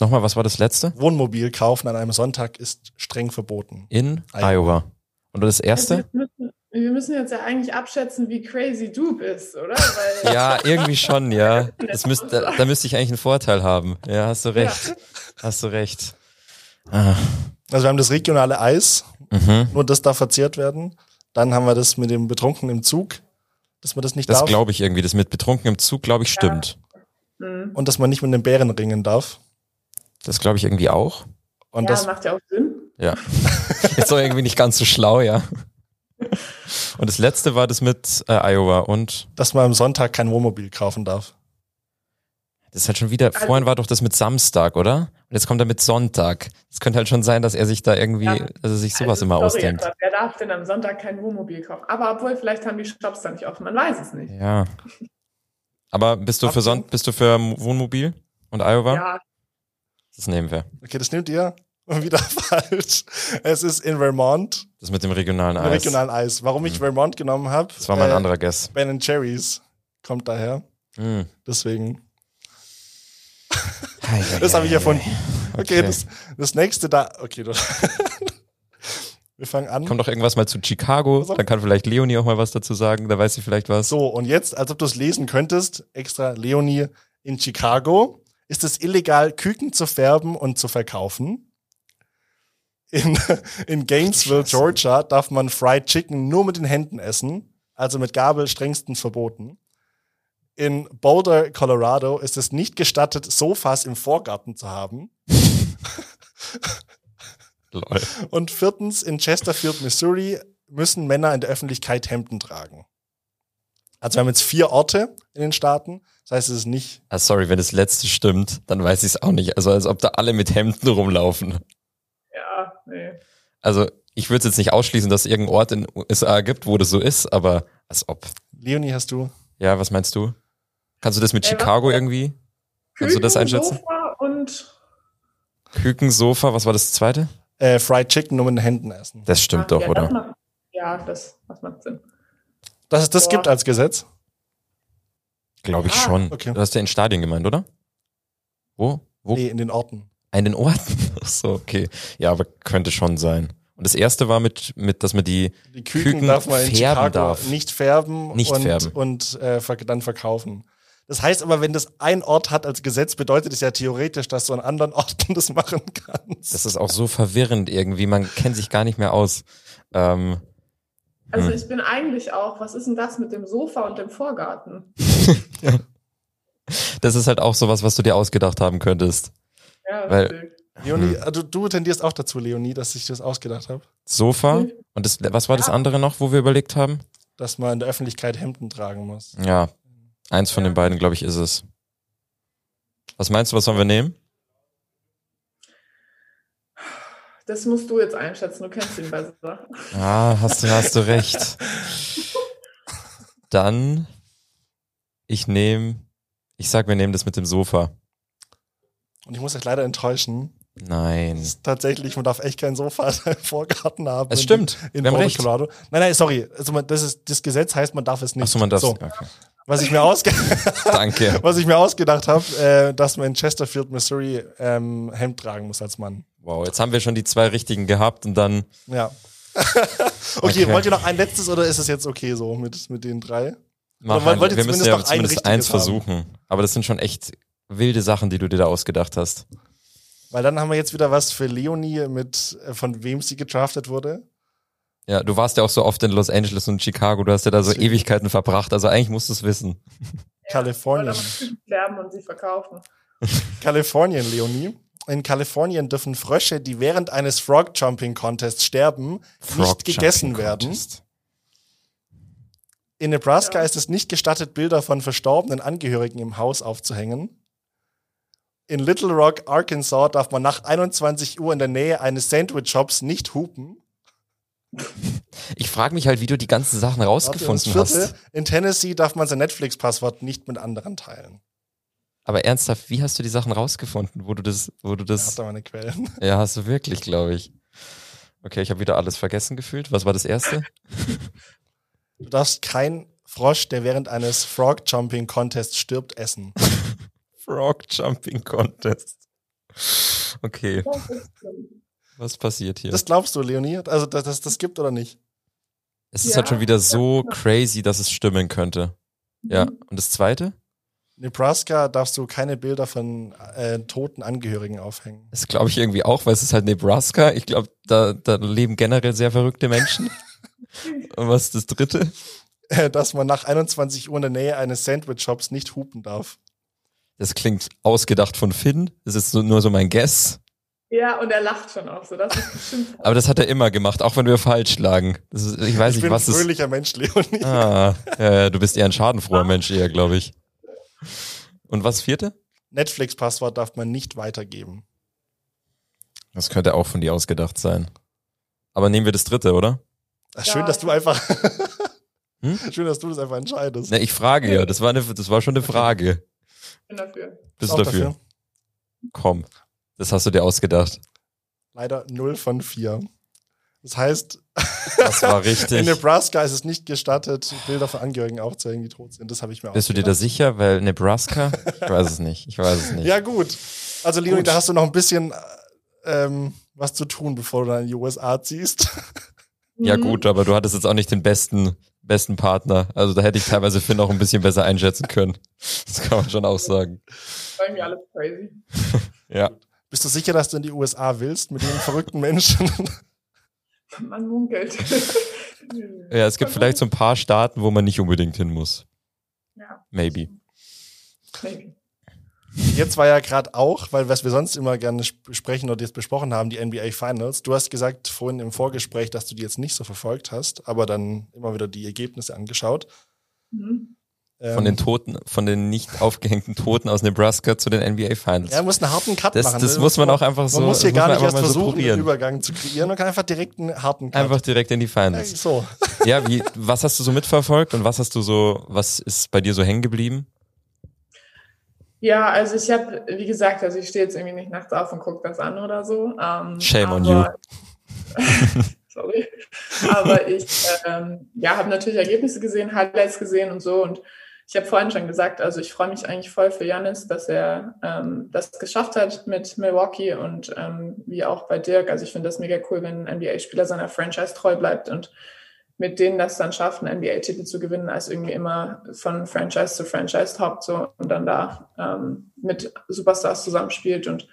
Nochmal, was war das letzte? Wohnmobil kaufen an einem Sonntag ist streng verboten. In Iowa. Iowa. Und das erste? Also wir, müssen, wir müssen jetzt ja eigentlich abschätzen, wie crazy du bist, oder? Weil, Ja, irgendwie schon, ja. <laughs> Das müsst, da, da müsste ich eigentlich einen Vorteil haben. Ja, hast du recht. Hast du recht. Ah, Also wir haben das regionale Eis, mhm. nur das darf verzehrt werden. Dann haben wir das mit dem Betrunken im Zug, dass man das nicht Das darf. glaube ich irgendwie. Das mit betrunken im Zug, glaube ich, stimmt. Hm. Und dass man nicht mit dem Bären ringen darf. Das glaube ich irgendwie auch. Und ja, das, macht ja auch Sinn. Ja. Ist doch irgendwie nicht ganz so schlau, ja. Und das letzte war das mit äh, Iowa und dass man am Sonntag kein Wohnmobil kaufen darf. das ist halt schon wieder, Also- vorhin war doch das mit Samstag, oder? Und jetzt kommt er mit Sonntag. Es könnte halt schon sein, dass er sich da irgendwie, Ja. also sich sowas also, immer sorry, ausdenkt. Aber wer darf denn am Sonntag kein Wohnmobil kaufen? Aber obwohl, vielleicht haben die Shops da nicht offen, man weiß es nicht. Ja. Aber bist du für Son bist du für Wohnmobil und Iowa? Ja, Das nehmen wir. Okay, das nimmt ihr <laughs> wieder falsch. Es ist in Vermont, Das mit dem regionalen Eis. regionalen Eis. Warum ich Vermont genommen habe? Das war mein äh, anderer Guess. Ben Cherries kommt daher. Hm. Deswegen. Hei, hei, <laughs> Das habe ich erfunden. hei. Okay, das, das nächste da. Okay, du. <laughs> Wir fangen an. Kommt doch irgendwas mal zu Chicago, dann kann vielleicht Leonie auch mal was dazu sagen, da weiß sie vielleicht was. So, und jetzt, als ob du es lesen könntest, extra Leonie in Chicago, ist es illegal, Küken zu färben und zu verkaufen. In, <laughs> in Gainesville. Georgia, darf man Fried Chicken nur mit den Händen essen, also mit Gabel strengstens verboten. In Boulder, Colorado, ist es nicht gestattet, Sofas im Vorgarten zu haben. <laughs> Lol. Und viertens, in Chesterfield, Missouri, müssen Männer in der Öffentlichkeit Hemden tragen. Also wir haben jetzt vier Orte in den Staaten. Das heißt, es ist nicht Ah, sorry, wenn das letzte stimmt, dann weiß ich es auch nicht. Also als ob da alle mit Hemden rumlaufen. Ja, nee. Also ich würde jetzt nicht ausschließen, dass es irgendeinen Ort in USA gibt, wo das so ist, aber als ob. Leonie, hast du? Ja, was meinst du? Kannst du das mit Ey, was- Chicago irgendwie? Kannst du das einschätzen? Sofa und Küken, Sofa, was war das zweite? Äh, Fried Chicken nur mit den Händen essen. Das stimmt Ah, doch, ja, oder? Das macht, ja, das, das macht Sinn. Dass es das Boah. gibt als Gesetz? Glaube ich Ah, schon. okay. Du hast ja in Stadien gemeint, oder? Wo? Wo? Nee, in den Orten. Orten? Ach <laughs> so, okay. Ja, aber könnte schon sein. Und das erste war mit, mit dass man die Die Küken, Küken darf man in färben Chicago darf. nicht färben Nicht und, färben. und äh, dann verkaufen. Das heißt aber, wenn das ein Ort hat als Gesetz, bedeutet es ja theoretisch, dass du an anderen Orten <laughs> das machen kannst. Das ist auch so verwirrend irgendwie. Man kennt sich gar nicht mehr aus. Ähm, Also Hm. ich bin eigentlich auch, was ist denn das mit dem Sofa und dem Vorgarten? <laughs> das ist halt auch sowas, was du dir ausgedacht haben könntest. Ja, Weil- richtig. Leonie, Hm. also du tendierst auch dazu, Leonie, dass ich das ausgedacht habe, Sofa. Mhm. Und das, was war das Ja. andere noch, wo wir überlegt haben? dass man in der Öffentlichkeit Hemden tragen muss. Ja, eins von Ja. den beiden, glaube ich, ist es. Was meinst du, was sollen wir nehmen? Das musst du jetzt einschätzen, du kennst ihn besser. Ah, hast du, hast du recht. <laughs> Dann, ich nehme, ich sag, wir nehmen das mit dem Sofa. Und ich muss euch leider enttäuschen. Nein. Tatsächlich, man darf echt kein Sofa <laughs> im Vorgarten haben. Es in- stimmt. In wir haben Boulder, recht. Colorado. Nein, nein, sorry. Also man, das, ist, das Gesetz heißt, man darf es nicht. Achso, man darf. So, Okay. was ich mir, ausge <laughs> Danke. <laughs> was ich mir ausgedacht habe, äh, dass man in Chesterfield, Missouri ähm, Hemd tragen muss als Mann. Wow, jetzt haben wir schon die zwei richtigen gehabt und dann, Ja. okay, Okay. wollt ihr noch ein letztes oder ist es jetzt okay so mit, mit den drei? Mach wollt- ein, wollt ihr wir müssen zumindest ja zumindest eins haben? versuchen. Aber das sind schon echt wilde Sachen, die du dir da ausgedacht hast. Weil dann haben wir jetzt wieder was für Leonie mit, äh, von wem sie gedraftet wurde. Ja, du warst ja auch so oft in Los Angeles und Chicago, du hast ja da so. Ewigkeiten verbracht, also eigentlich musst du es wissen. Kalifornien. Und sie verkaufen. <laughs> Kalifornien, Leonie. In Kalifornien dürfen Frösche, die während eines Frog Jumping Contests sterben, nicht gegessen werden. In Nebraska Ja. ist es nicht gestattet, Bilder von verstorbenen Angehörigen im Haus aufzuhängen. In Little Rock, Arkansas darf man nach 21 Uhr in der Nähe eines Sandwich-Shops nicht hupen. Ich frage mich halt, wie du die ganzen Sachen rausgefunden hast. In Tennessee darf man sein Netflix-Passwort nicht mit anderen teilen. Aber ernsthaft, wie hast du die Sachen rausgefunden, wo du das, wo du Da das, hat er meine Quellen. <laughs> ja, hast du wirklich, glaube ich. Okay, ich habe wieder alles vergessen gefühlt. Was war das erste? Du darfst kein Frosch, der während eines Frog Jumping Contests stirbt, essen. Frog Jumping Contest. Okay, was passiert hier? Das glaubst du, Leonie? Also, dass das, das gibt oder nicht? es ist Ja. halt schon wieder so crazy, dass es stimmen könnte. Ja, und das zweite? Nebraska darfst du keine Bilder von äh, toten Angehörigen aufhängen. Das glaube ich irgendwie auch, weil es ist halt Nebraska. Ich glaube, da, da leben generell sehr verrückte Menschen. <laughs> Und was ist das dritte? Äh, Dass man nach 21 Uhr in der Nähe eines Sandwich-Shops nicht hupen darf. Das klingt ausgedacht von Finn. Das ist so, nur so mein Guess. Ja, und er lacht schon auch so. Das ist bestimmt. Aber das hat er immer gemacht, auch wenn wir falsch lagen. Das ist, ich weiß ich nicht, bin was ein ist. fröhlicher Mensch, Leonie. Ah, ja, ja, du bist eher ein schadenfroher Mensch eher, glaube ich. Und was vierte? Netflix-Passwort darf man nicht weitergeben. Das könnte auch von dir ausgedacht sein. Aber nehmen wir das dritte, oder? Ach, Ja. schön, dass du einfach. Hm? <laughs> Schön, dass du das einfach entscheidest. Ne, ich frage ja. Das war, eine, das war schon eine Frage. Bin dafür. Bist Auch du dafür? Komm. Das hast du dir ausgedacht. Leider 0 von 4. Das heißt, Das war <laughs> in. Nebraska ist es nicht gestattet, Bilder von Angehörigen aufzuhängen, die tot sind. Das habe ich mir Bist du dir da sicher? Weil Nebraska? Ich weiß es nicht. Ich weiß es nicht. Ja, gut. Also, Leonie, Gut. da hast du noch ein bisschen ähm, was zu tun, bevor du dann in die USA ziehst. Ja, Mhm. gut, aber du hattest jetzt auch nicht den besten, besten Partner. Also da hätte ich teilweise Finn auch ein bisschen besser einschätzen können. Das kann man schon auch sagen. Das war irgendwie alles crazy. <laughs> Ja. Bist du sicher, dass du in die USA willst mit den verrückten Menschen? <laughs> Man munkelt. <laughs> Ja, es gibt vielleicht so ein paar Staaten, wo man nicht unbedingt hin muss. Ja, Maybe. maybe. Jetzt war ja gerade auch, weil was wir sonst immer gerne besprechen oder jetzt besprochen haben, die NBA Finals. Du hast gesagt vorhin im Vorgespräch, dass du die jetzt nicht so verfolgt hast, aber dann immer wieder die Ergebnisse angeschaut. Mhm. Ähm, Von den Toten, von den nicht aufgehängten Toten aus Nebraska zu den NBA Finals. Ja, muss einen harten Cut das, machen. das ne? muss man auch einfach so. Man muss hier das gar nicht erst mal so versuchen, einen. Übergang zu kreieren. Man kann einfach direkt einen harten Cut. Einfach direkt in die Ja, Finals. so. Ja, wie, was hast du so mitverfolgt und was hast du so, was ist bei dir so hängen geblieben? Ja, also ich habe, wie gesagt, also ich stehe jetzt irgendwie nicht nachts auf und gucke das an oder so. Ähm, Shame on aber- <laughs> Sorry. Aber ich ähm, ja, habe natürlich Ergebnisse gesehen, Highlights gesehen und so. Und ich habe vorhin schon gesagt, also ich freue mich eigentlich voll für Janis, dass er ähm, das geschafft hat mit Milwaukee und ähm, wie auch bei Dirk. Also ich finde das mega cool, wenn ein NBA-Spieler seiner Franchise treu bleibt und mit denen das dann schafft, einen NBA-Titel zu gewinnen, als irgendwie immer von Franchise zu Franchise hoppt so und dann da ähm, mit Superstars zusammenspielt und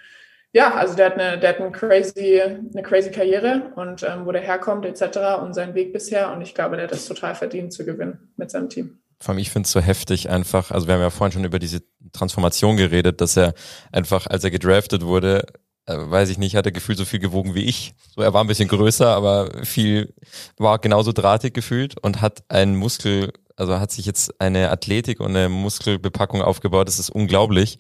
ja, also der hat eine, der hat eine crazy, eine crazy Karriere und ähm, wo der herkommt etc. und seinen Weg bisher und ich glaube, der hat es total verdient zu gewinnen mit seinem Team. Vor allem, ich finde es so heftig einfach, also wir haben ja vorhin schon über diese Transformation geredet, dass er einfach, als er gedraftet wurde, äh, weiß ich nicht, hat er gefühlt so viel gewogen wie ich. So, er war ein bisschen größer, aber viel, war genauso drahtig gefühlt und hat einen Muskel, also hat sich jetzt eine Athletik und eine Muskelbepackung aufgebaut, das ist unglaublich.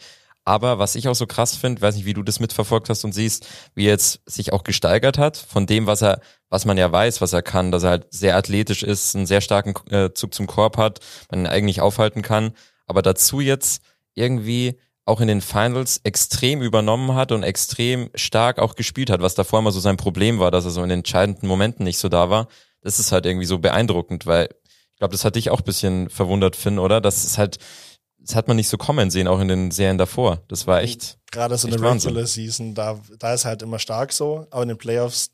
Aber was ich auch so krass finde, weiß nicht, wie du das mitverfolgt hast und siehst, wie er jetzt sich auch gesteigert hat von dem, was er, was man ja weiß, was er kann, dass er halt sehr athletisch ist, einen sehr starken äh, Zug zum Korb hat, man ihn eigentlich aufhalten kann, aber dazu jetzt irgendwie auch in den Finals extrem übernommen hat und extrem stark auch gespielt hat, was davor immer so sein Problem war, dass er so in entscheidenden Momenten nicht so da war. Das ist halt irgendwie so beeindruckend, weil ich glaube, das hat dich auch ein bisschen verwundert, Finn, oder? Das ist halt, das hat man nicht so kommen sehen, auch in den Serien davor. Das war echt. Gerade so Echt eine Wahnsinn. Regular Season, da, da ist halt immer stark so, aber in den Playoffs,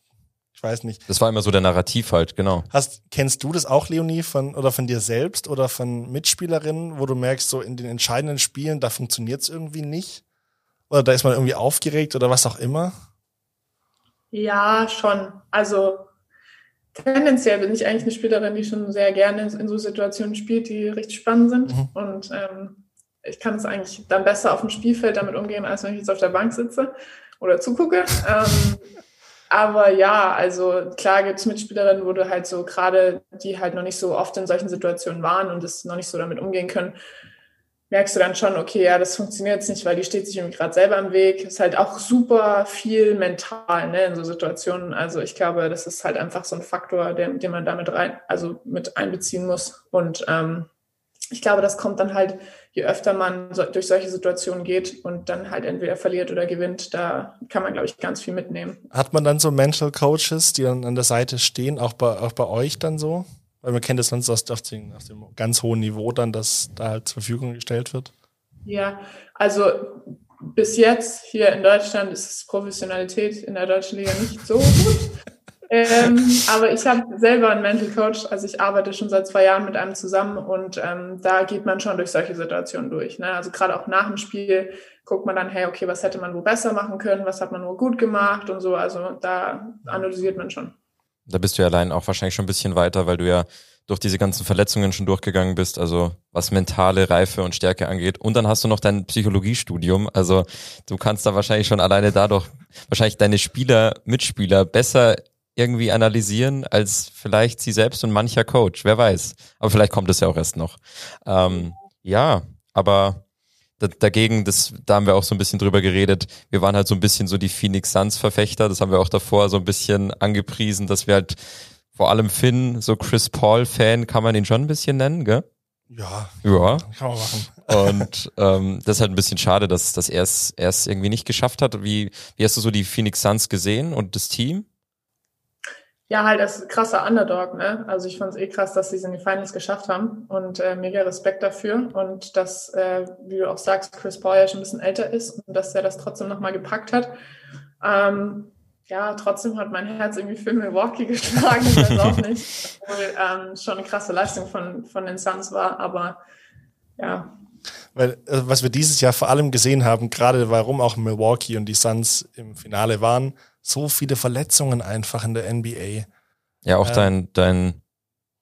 ich weiß nicht. Das war immer so der Narrativ halt, genau. Hast, kennst du das auch, Leonie, von, oder von dir selbst oder von Mitspielerinnen, wo du merkst, so in den entscheidenden Spielen, da funktioniert's irgendwie nicht? Oder da ist man irgendwie aufgeregt oder was auch immer? Ja, schon. Also tendenziell bin ich eigentlich eine Spielerin, die schon sehr gerne in so Situationen spielt, die richtig spannend sind. Mhm. Und ähm, ich kann es eigentlich dann besser auf dem Spielfeld damit umgehen, als wenn ich jetzt auf der Bank sitze oder zugucke. <laughs> ähm, aber ja, also klar gibt es Mitspielerinnen, wo du halt so gerade, die halt noch nicht so oft in solchen Situationen waren und es noch nicht so damit umgehen können, merkst du dann schon, okay, ja, das funktioniert jetzt nicht, weil die steht sich irgendwie gerade selber im Weg. Ist halt auch super viel mental ne, in so Situationen. Also ich glaube, das ist halt einfach so ein Faktor, den, den man damit rein, also mit einbeziehen muss. Und ähm, ich glaube, das kommt dann halt, je öfter man so, durch solche Situationen geht und dann halt entweder verliert oder gewinnt, da kann man, glaube ich, ganz viel mitnehmen. Hat man dann so Mental Coaches, die dann an der Seite stehen, auch bei, auch bei euch dann so? Weil man kennt es sonst aus, aus, dem, aus dem ganz hohen Niveau dann, dass da halt zur Verfügung gestellt wird. Ja, also bis jetzt hier in Deutschland ist Professionalität in der deutschen Liga nicht so gut. Ähm, aber ich habe selber einen Mental Coach, also ich arbeite schon seit zwei Jahren mit einem zusammen und ähm, da geht man schon durch solche Situationen durch. Ne? Also gerade auch nach dem Spiel guckt man dann, hey, okay, was hätte man wo besser machen können, was hat man nur gut gemacht und so. Also da analysiert man schon. Da bist du ja allein auch wahrscheinlich schon ein bisschen weiter, weil du ja durch diese ganzen Verletzungen schon durchgegangen bist, also was mentale Reife und Stärke angeht. Und dann hast du noch dein Psychologiestudium. Also du kannst da wahrscheinlich schon alleine dadurch wahrscheinlich deine Spieler, Mitspieler besser irgendwie analysieren als vielleicht sie selbst und mancher Coach. Wer weiß. Aber vielleicht kommt es ja auch erst noch. Ähm, ja, aber dagegen, das, da haben wir auch so ein bisschen drüber geredet. Wir waren halt so ein bisschen so die Phoenix Suns Verfechter. Das haben wir auch davor so ein bisschen angepriesen, dass wir halt vor allem Finn, so Chris Paul Fan, kann man ihn schon ein bisschen nennen, gell? Ja. Ja. Kann man machen. <laughs> Und ähm, das ist halt ein bisschen schade, dass, dass er es irgendwie nicht geschafft hat. Wie, wie hast du so die Phoenix Suns gesehen und das Team? Ja, halt das krasser Underdog, ne? Also ich fand es eh krass, dass sie es in die Finals geschafft haben und äh, mega Respekt dafür und dass, äh, wie du auch sagst, Chris Paul ja schon ein bisschen älter ist und dass er das trotzdem nochmal gepackt hat. Ähm, ja, trotzdem hat mein Herz irgendwie für Milwaukee <laughs> geschlagen, ich weiß auch nicht, obwohl ähm, schon eine krasse Leistung von, von den Suns war, aber ja, weil äh, was wir dieses Jahr vor allem gesehen haben, gerade warum auch Milwaukee und die Suns im Finale waren, so viele Verletzungen einfach in der NBA. Ja, auch ähm, dein, dein,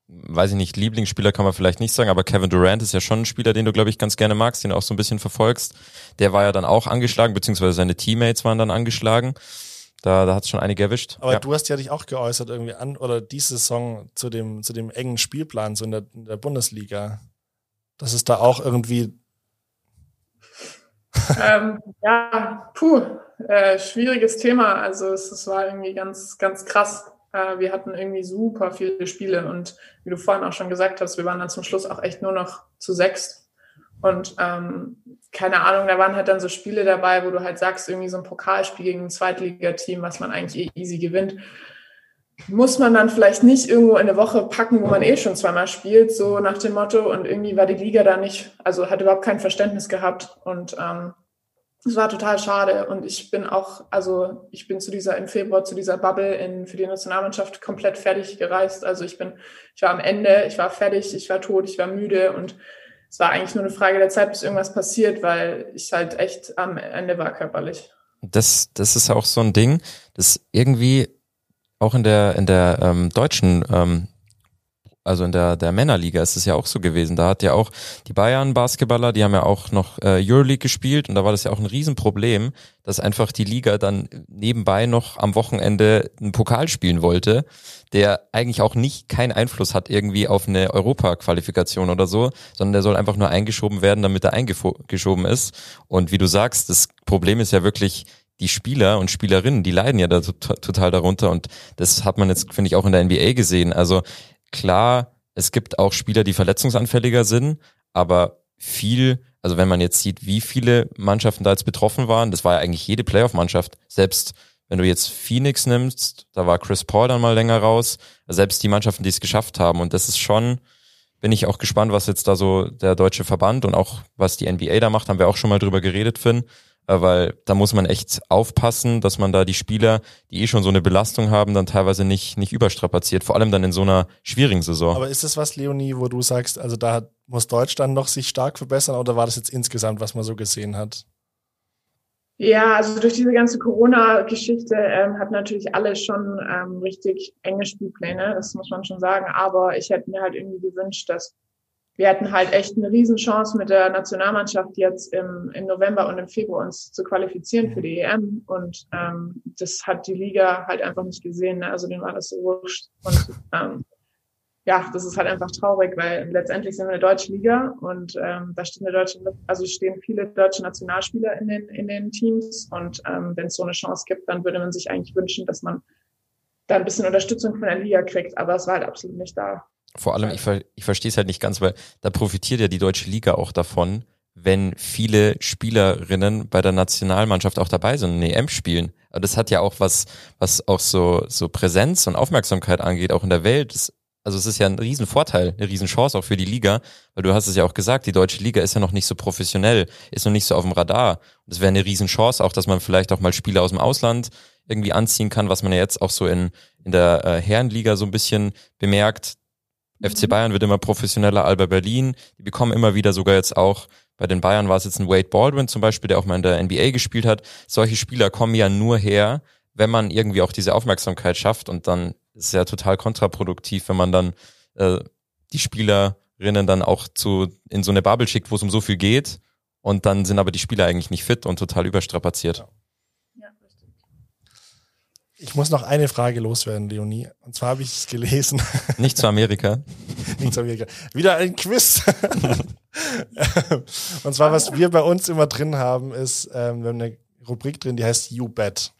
weiß ich nicht, Lieblingsspieler kann man vielleicht nicht sagen, aber Kevin Durant ist ja schon ein Spieler, den du, glaube ich, ganz gerne magst, den du auch so ein bisschen verfolgst. Der war ja dann auch angeschlagen, beziehungsweise seine Teammates waren dann angeschlagen. Da, da hat es schon einige erwischt. Aber ja. du hast ja dich auch geäußert irgendwie an, oder diese Saison zu dem, zu dem engen Spielplan, so in der, in der Bundesliga. Das ist da auch irgendwie. Ähm, ja, puh, äh, schwieriges Thema. Also es, es, war irgendwie ganz, ganz krass. Äh, wir hatten irgendwie super viele Spiele und wie du vorhin auch schon gesagt hast, wir waren dann zum Schluss auch echt nur noch zu sechs. Und ähm, keine Ahnung, da waren halt dann so Spiele dabei, wo du halt sagst, irgendwie so ein Pokalspiel gegen ein Zweitligateam, was man eigentlich eh easy gewinnt, muss man dann vielleicht nicht irgendwo in eine Woche packen, wo man eh schon zweimal spielt, so nach dem Motto. Und irgendwie war die Liga da nicht, also hat überhaupt kein Verständnis gehabt. Und ähm, es war total schade und ich bin auch, also ich bin zu dieser im Februar zu dieser Bubble in, für die Nationalmannschaft komplett fertig gereist. Also ich bin, ich war am Ende, ich war fertig, ich war tot, ich war müde und es war eigentlich nur eine Frage der Zeit, bis irgendwas passiert, weil ich halt echt am Ende war körperlich. Das, das ist auch so ein Ding, das irgendwie auch in der in der ähm, deutschen ähm, also in der, der Männerliga ist es ja auch so gewesen. Da hat ja auch die Bayern Basketballer, die haben ja auch noch äh, Euroleague gespielt und da war das ja auch ein Riesenproblem, dass einfach die Liga dann nebenbei noch am Wochenende einen Pokal spielen wollte, der eigentlich auch nicht keinen Einfluss hat irgendwie auf eine Europaqualifikation oder so, sondern der soll einfach nur eingeschoben werden, damit er eingeschoben ist. Und wie du sagst, das Problem ist ja wirklich, die Spieler und Spielerinnen, die leiden ja da total darunter und das hat man jetzt, finde ich, auch in der NBA gesehen. Also klar, es gibt auch Spieler, die verletzungsanfälliger sind, aber viel, also wenn man jetzt sieht, wie viele Mannschaften da jetzt betroffen waren, das war ja eigentlich jede Playoff-Mannschaft. Selbst wenn du jetzt Phoenix nimmst, da war Chris Paul dann mal länger raus, selbst die Mannschaften, die es geschafft haben. Und das ist schon, bin ich auch gespannt, was jetzt da so der deutsche Verband und auch was die NBA da macht, haben wir auch schon mal drüber geredet, Finn. Äh, weil da muss man echt aufpassen, dass man da die Spieler, die eh schon so eine Belastung haben, dann teilweise nicht, nicht überstrapaziert, vor allem dann in so einer schwierigen Saison. Aber ist das was, Leonie, wo du sagst, also da muss Deutschland noch sich stark verbessern oder war das jetzt insgesamt, was man so gesehen hat? Ja, also durch diese ganze Corona-Geschichte ähm, hat natürlich alle schon ähm, richtig enge Spielpläne, das muss man schon sagen. Aber ich hätte mir halt irgendwie gewünscht, dass wir hatten halt echt eine Riesenchance mit der Nationalmannschaft jetzt im, im November und im Februar uns zu qualifizieren für die EM. Und ähm, das hat die Liga halt einfach nicht gesehen. Ne? Also denen war das so wurscht. Und ähm, ja, das ist halt einfach traurig, weil letztendlich sind wir eine deutsche Liga und ähm, da stehen eine deutsche, also stehen viele deutsche Nationalspieler in den, in den Teams. Und ähm, wenn es so eine Chance gibt, dann würde man sich eigentlich wünschen, dass man da ein bisschen Unterstützung von der Liga kriegt. Aber es war halt absolut nicht da. Vor allem, ich, ich verstehe es halt nicht ganz, weil da profitiert ja die deutsche Liga auch davon, wenn viele Spielerinnen bei der Nationalmannschaft auch dabei sind und EM spielen. Aber das hat ja auch was, was auch so, so Präsenz und Aufmerksamkeit angeht, auch in der Welt. Das, also es ist ja ein Riesenvorteil, eine Riesenchance auch für die Liga, weil du hast es ja auch gesagt, die deutsche Liga ist ja noch nicht so professionell, ist noch nicht so auf dem Radar. Und es wäre eine Riesenchance auch, dass man vielleicht auch mal Spieler aus dem Ausland irgendwie anziehen kann, was man ja jetzt auch so in, in der äh, Herrenliga so ein bisschen bemerkt, FC. Bayern wird immer professioneller, Alba Berlin, die bekommen immer wieder sogar jetzt auch, bei den Bayern war es jetzt ein Wade Baldwin zum Beispiel, der auch mal in der NBA gespielt hat. Solche Spieler kommen ja nur her, wenn man irgendwie auch diese Aufmerksamkeit schafft und dann ist es ja total kontraproduktiv, wenn man dann äh, die Spielerinnen dann auch zu in so eine Bubble schickt, wo es um so viel geht und dann sind aber die Spieler eigentlich nicht fit und total überstrapaziert. Ich muss noch eine Frage loswerden, Leonie. Und zwar habe ich es gelesen. <laughs> Nicht zu Amerika. <laughs> Nicht zu Amerika. Wieder ein Quiz. <laughs> und zwar, was wir bei uns immer drin haben, ist, ähm, wir haben eine Rubrik drin, die heißt You Bet.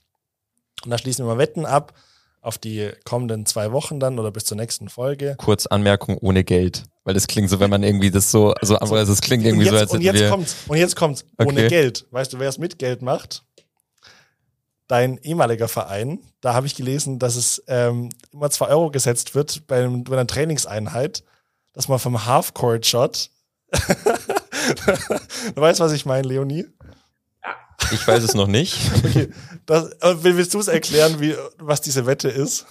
Und da schließen wir mal Wetten ab auf die kommenden zwei Wochen dann oder bis zur nächsten Folge. Kurz Anmerkung ohne Geld. Weil das klingt so, wenn man irgendwie das so, so, also es klingt irgendwie jetzt, so, als und jetzt wir kommt's, und jetzt kommt's, okay. ohne Geld. Weißt du, wer es mit Geld macht? Dein ehemaliger Verein, da habe ich gelesen, dass es ähm, immer zwei Euro gesetzt wird bei, einem, bei einer Trainingseinheit, dass man vom Half-Court-Shot, <laughs> du weißt, was ich meine, Leonie? Ich weiß es noch nicht. <laughs> Okay, das, äh, willst du es erklären, wie, was diese Wette ist?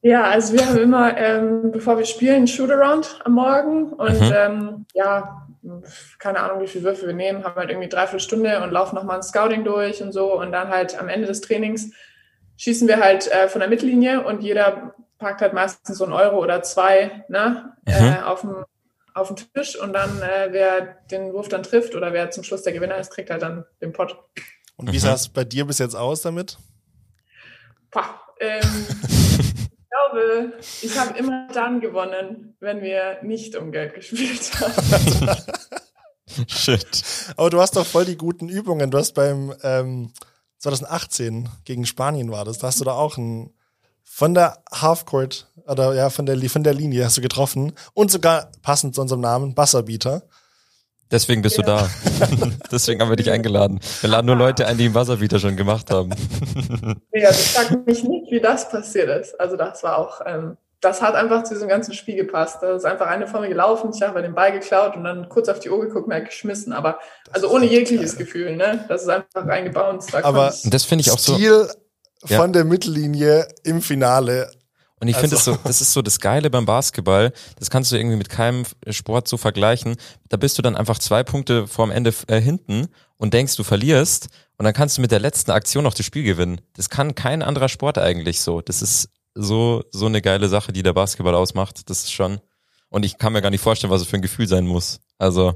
Ja, also wir haben immer, ähm, bevor wir spielen, einen Shootaround am Morgen und mhm. ähm, ja, keine Ahnung, wie viele Würfe wir nehmen, haben halt irgendwie dreiviertel Stunde und laufen nochmal ein Scouting durch und so. Und dann halt am Ende des Trainings schießen wir halt äh, von der Mittellinie und jeder packt halt meistens so einen Euro oder zwei ne, mhm. äh, auf, dem, auf den Tisch. Und dann, äh, wer den Wurf dann trifft oder wer zum Schluss der Gewinner ist, kriegt halt dann den Pott. Und wie mhm. sah es bei dir bis jetzt aus damit? Pah, ähm, <laughs> glaube, ich habe immer dann gewonnen, wenn wir nicht um Geld gespielt haben. <laughs> Shit. Aber du hast doch voll die guten Übungen. Du hast beim ähm, 2018 gegen Spanien war das, da hast du da auch ein von der Halfcourt oder ja von der von der Linie hast du getroffen und sogar passend zu unserem Namen Wasserbeater. Deswegen bist ja. du da. <laughs> Deswegen haben wir dich eingeladen. Wir laden nur Leute ein, die im Wasserbeater schon gemacht haben. <laughs> ja, ich frage mich nicht, wie das passiert ist. Also das war auch, ähm, das hat einfach zu diesem ganzen Spiel gepasst. Da ist einfach eine von mir gelaufen, ich habe den Ball geklaut und dann kurz auf die Uhr geguckt und halt geschmissen. Aber also ohne jegliches geil. Gefühl, ne? Das ist einfach reingebounced. Da Aber das finde ich auch so. Stil von ja. der Mittellinie im Finale und ich also. finde das so, das ist so das Geile beim Basketball. Das kannst du irgendwie mit keinem Sport so vergleichen. Da bist du dann einfach zwei Punkte vorm Ende äh, hinten und denkst, du verlierst. Und dann kannst du mit der letzten Aktion noch das Spiel gewinnen. Das kann kein anderer Sport eigentlich so. Das ist so, so eine geile Sache, die der Basketball ausmacht. Das ist schon, und ich kann mir gar nicht vorstellen, was es für ein Gefühl sein muss. Also,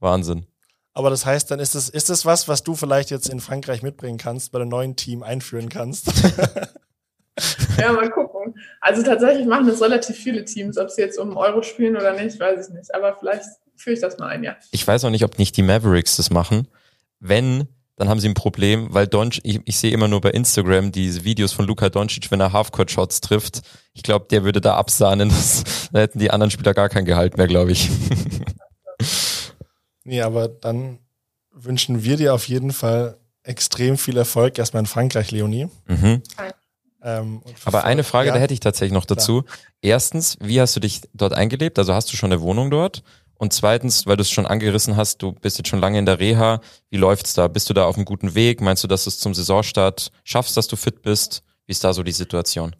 Wahnsinn. Aber das heißt, dann ist es, ist es was, was du vielleicht jetzt in Frankreich mitbringen kannst, bei dem neuen Team einführen kannst? <laughs> <laughs> Ja, mal gucken. Also tatsächlich machen das relativ viele Teams, ob sie jetzt um Euro spielen oder nicht, weiß ich nicht. Aber vielleicht führe ich das mal ein, ja. Ich weiß auch nicht, ob nicht die Mavericks das machen. Wenn, dann haben sie ein Problem, weil Doncic, ich, ich sehe immer nur bei Instagram diese Videos von Luka Doncic, wenn er Halfcourt-Shots trifft. Ich glaube, der würde da absahnen. <laughs> Das, da hätten die anderen Spieler gar kein Gehalt mehr, glaube ich. <laughs> nee, aber dann wünschen wir dir auf jeden Fall extrem viel Erfolg erstmal in Frankreich, Leonie. Mhm. Ähm, Aber eine Frage, ja, da hätte ich tatsächlich noch dazu. Klar. Erstens, wie hast du dich dort eingelebt? Also hast du schon eine Wohnung dort? Und zweitens, weil du es schon angerissen hast, du bist jetzt schon lange in der Reha. Wie läuft's da? Bist du da auf einem guten Weg? Meinst du, dass du es zum Saisonstart schaffst, dass du fit bist? Wie ist da so die Situation?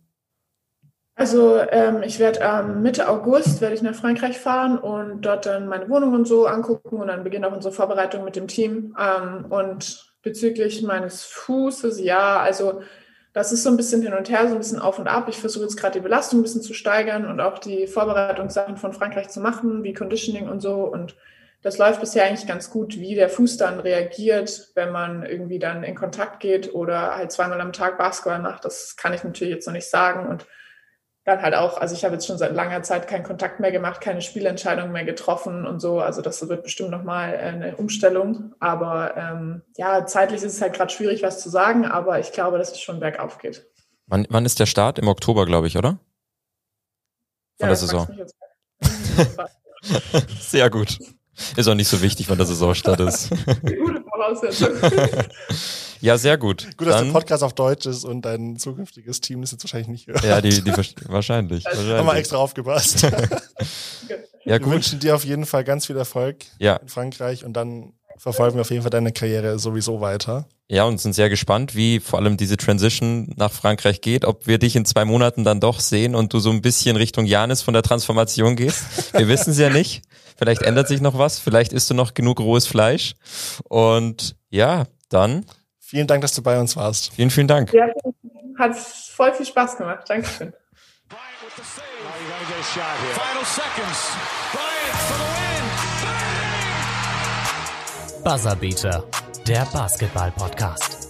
Also ähm, ich werde ähm, Mitte August werde ich nach Frankreich fahren und dort dann meine Wohnung und so angucken und dann beginnt auch unsere Vorbereitung mit dem Team. Ähm, und bezüglich meines Fußes, ja, also das ist so ein bisschen hin und her, so ein bisschen auf und ab. Ich versuche jetzt gerade die Belastung ein bisschen zu steigern und auch die Vorbereitungssachen von Frankreich zu machen, wie Conditioning und so. Und das läuft bisher eigentlich ganz gut, wie der Fuß dann reagiert, wenn man irgendwie dann in Kontakt geht oder halt zweimal am Tag Basketball macht. Das kann ich natürlich jetzt noch nicht sagen. Und dann halt auch, also ich habe jetzt schon seit langer Zeit keinen Kontakt mehr gemacht, keine Spielentscheidung mehr getroffen und so. Also das wird bestimmt nochmal eine Umstellung. Aber ähm, ja, zeitlich ist es halt gerade schwierig, was zu sagen, aber ich glaube, dass es schon bergauf geht. Wann, wann ist der Start? Im Oktober, glaube ich, oder? Von ja, der Saison. <laughs> <laughs> Sehr gut. Ist auch nicht so wichtig, wann der Saisonstart ist. <laughs> Gute Voraussetzung. <laughs> ja, sehr gut. Gut, dass Dann, der Podcast auf Deutsch ist und dein zukünftiges Team ist jetzt wahrscheinlich nicht hört. Ja, die, die wahrscheinlich. Haben wir wahrscheinlich. extra aufgepasst. Ja, Wir gut. wünschen dir auf jeden Fall ganz viel Erfolg Ja. in Frankreich und dann verfolgen wir auf jeden Fall deine Karriere sowieso weiter. Ja, und sind sehr gespannt, wie vor allem diese Transition nach Frankreich geht, ob wir dich in zwei Monaten dann doch sehen und du so ein bisschen Richtung Janis von der Transformation gehst. Wir wissen es ja nicht. Vielleicht ändert sich noch was, vielleicht isst du noch genug rohes Fleisch. Und ja, dann Vielen Dank, dass du bei uns warst. vielen, vielen Dank. Ja, hat voll viel Spaß gemacht. Dankeschön. Buzzerbeater, der Basketball-Podcast.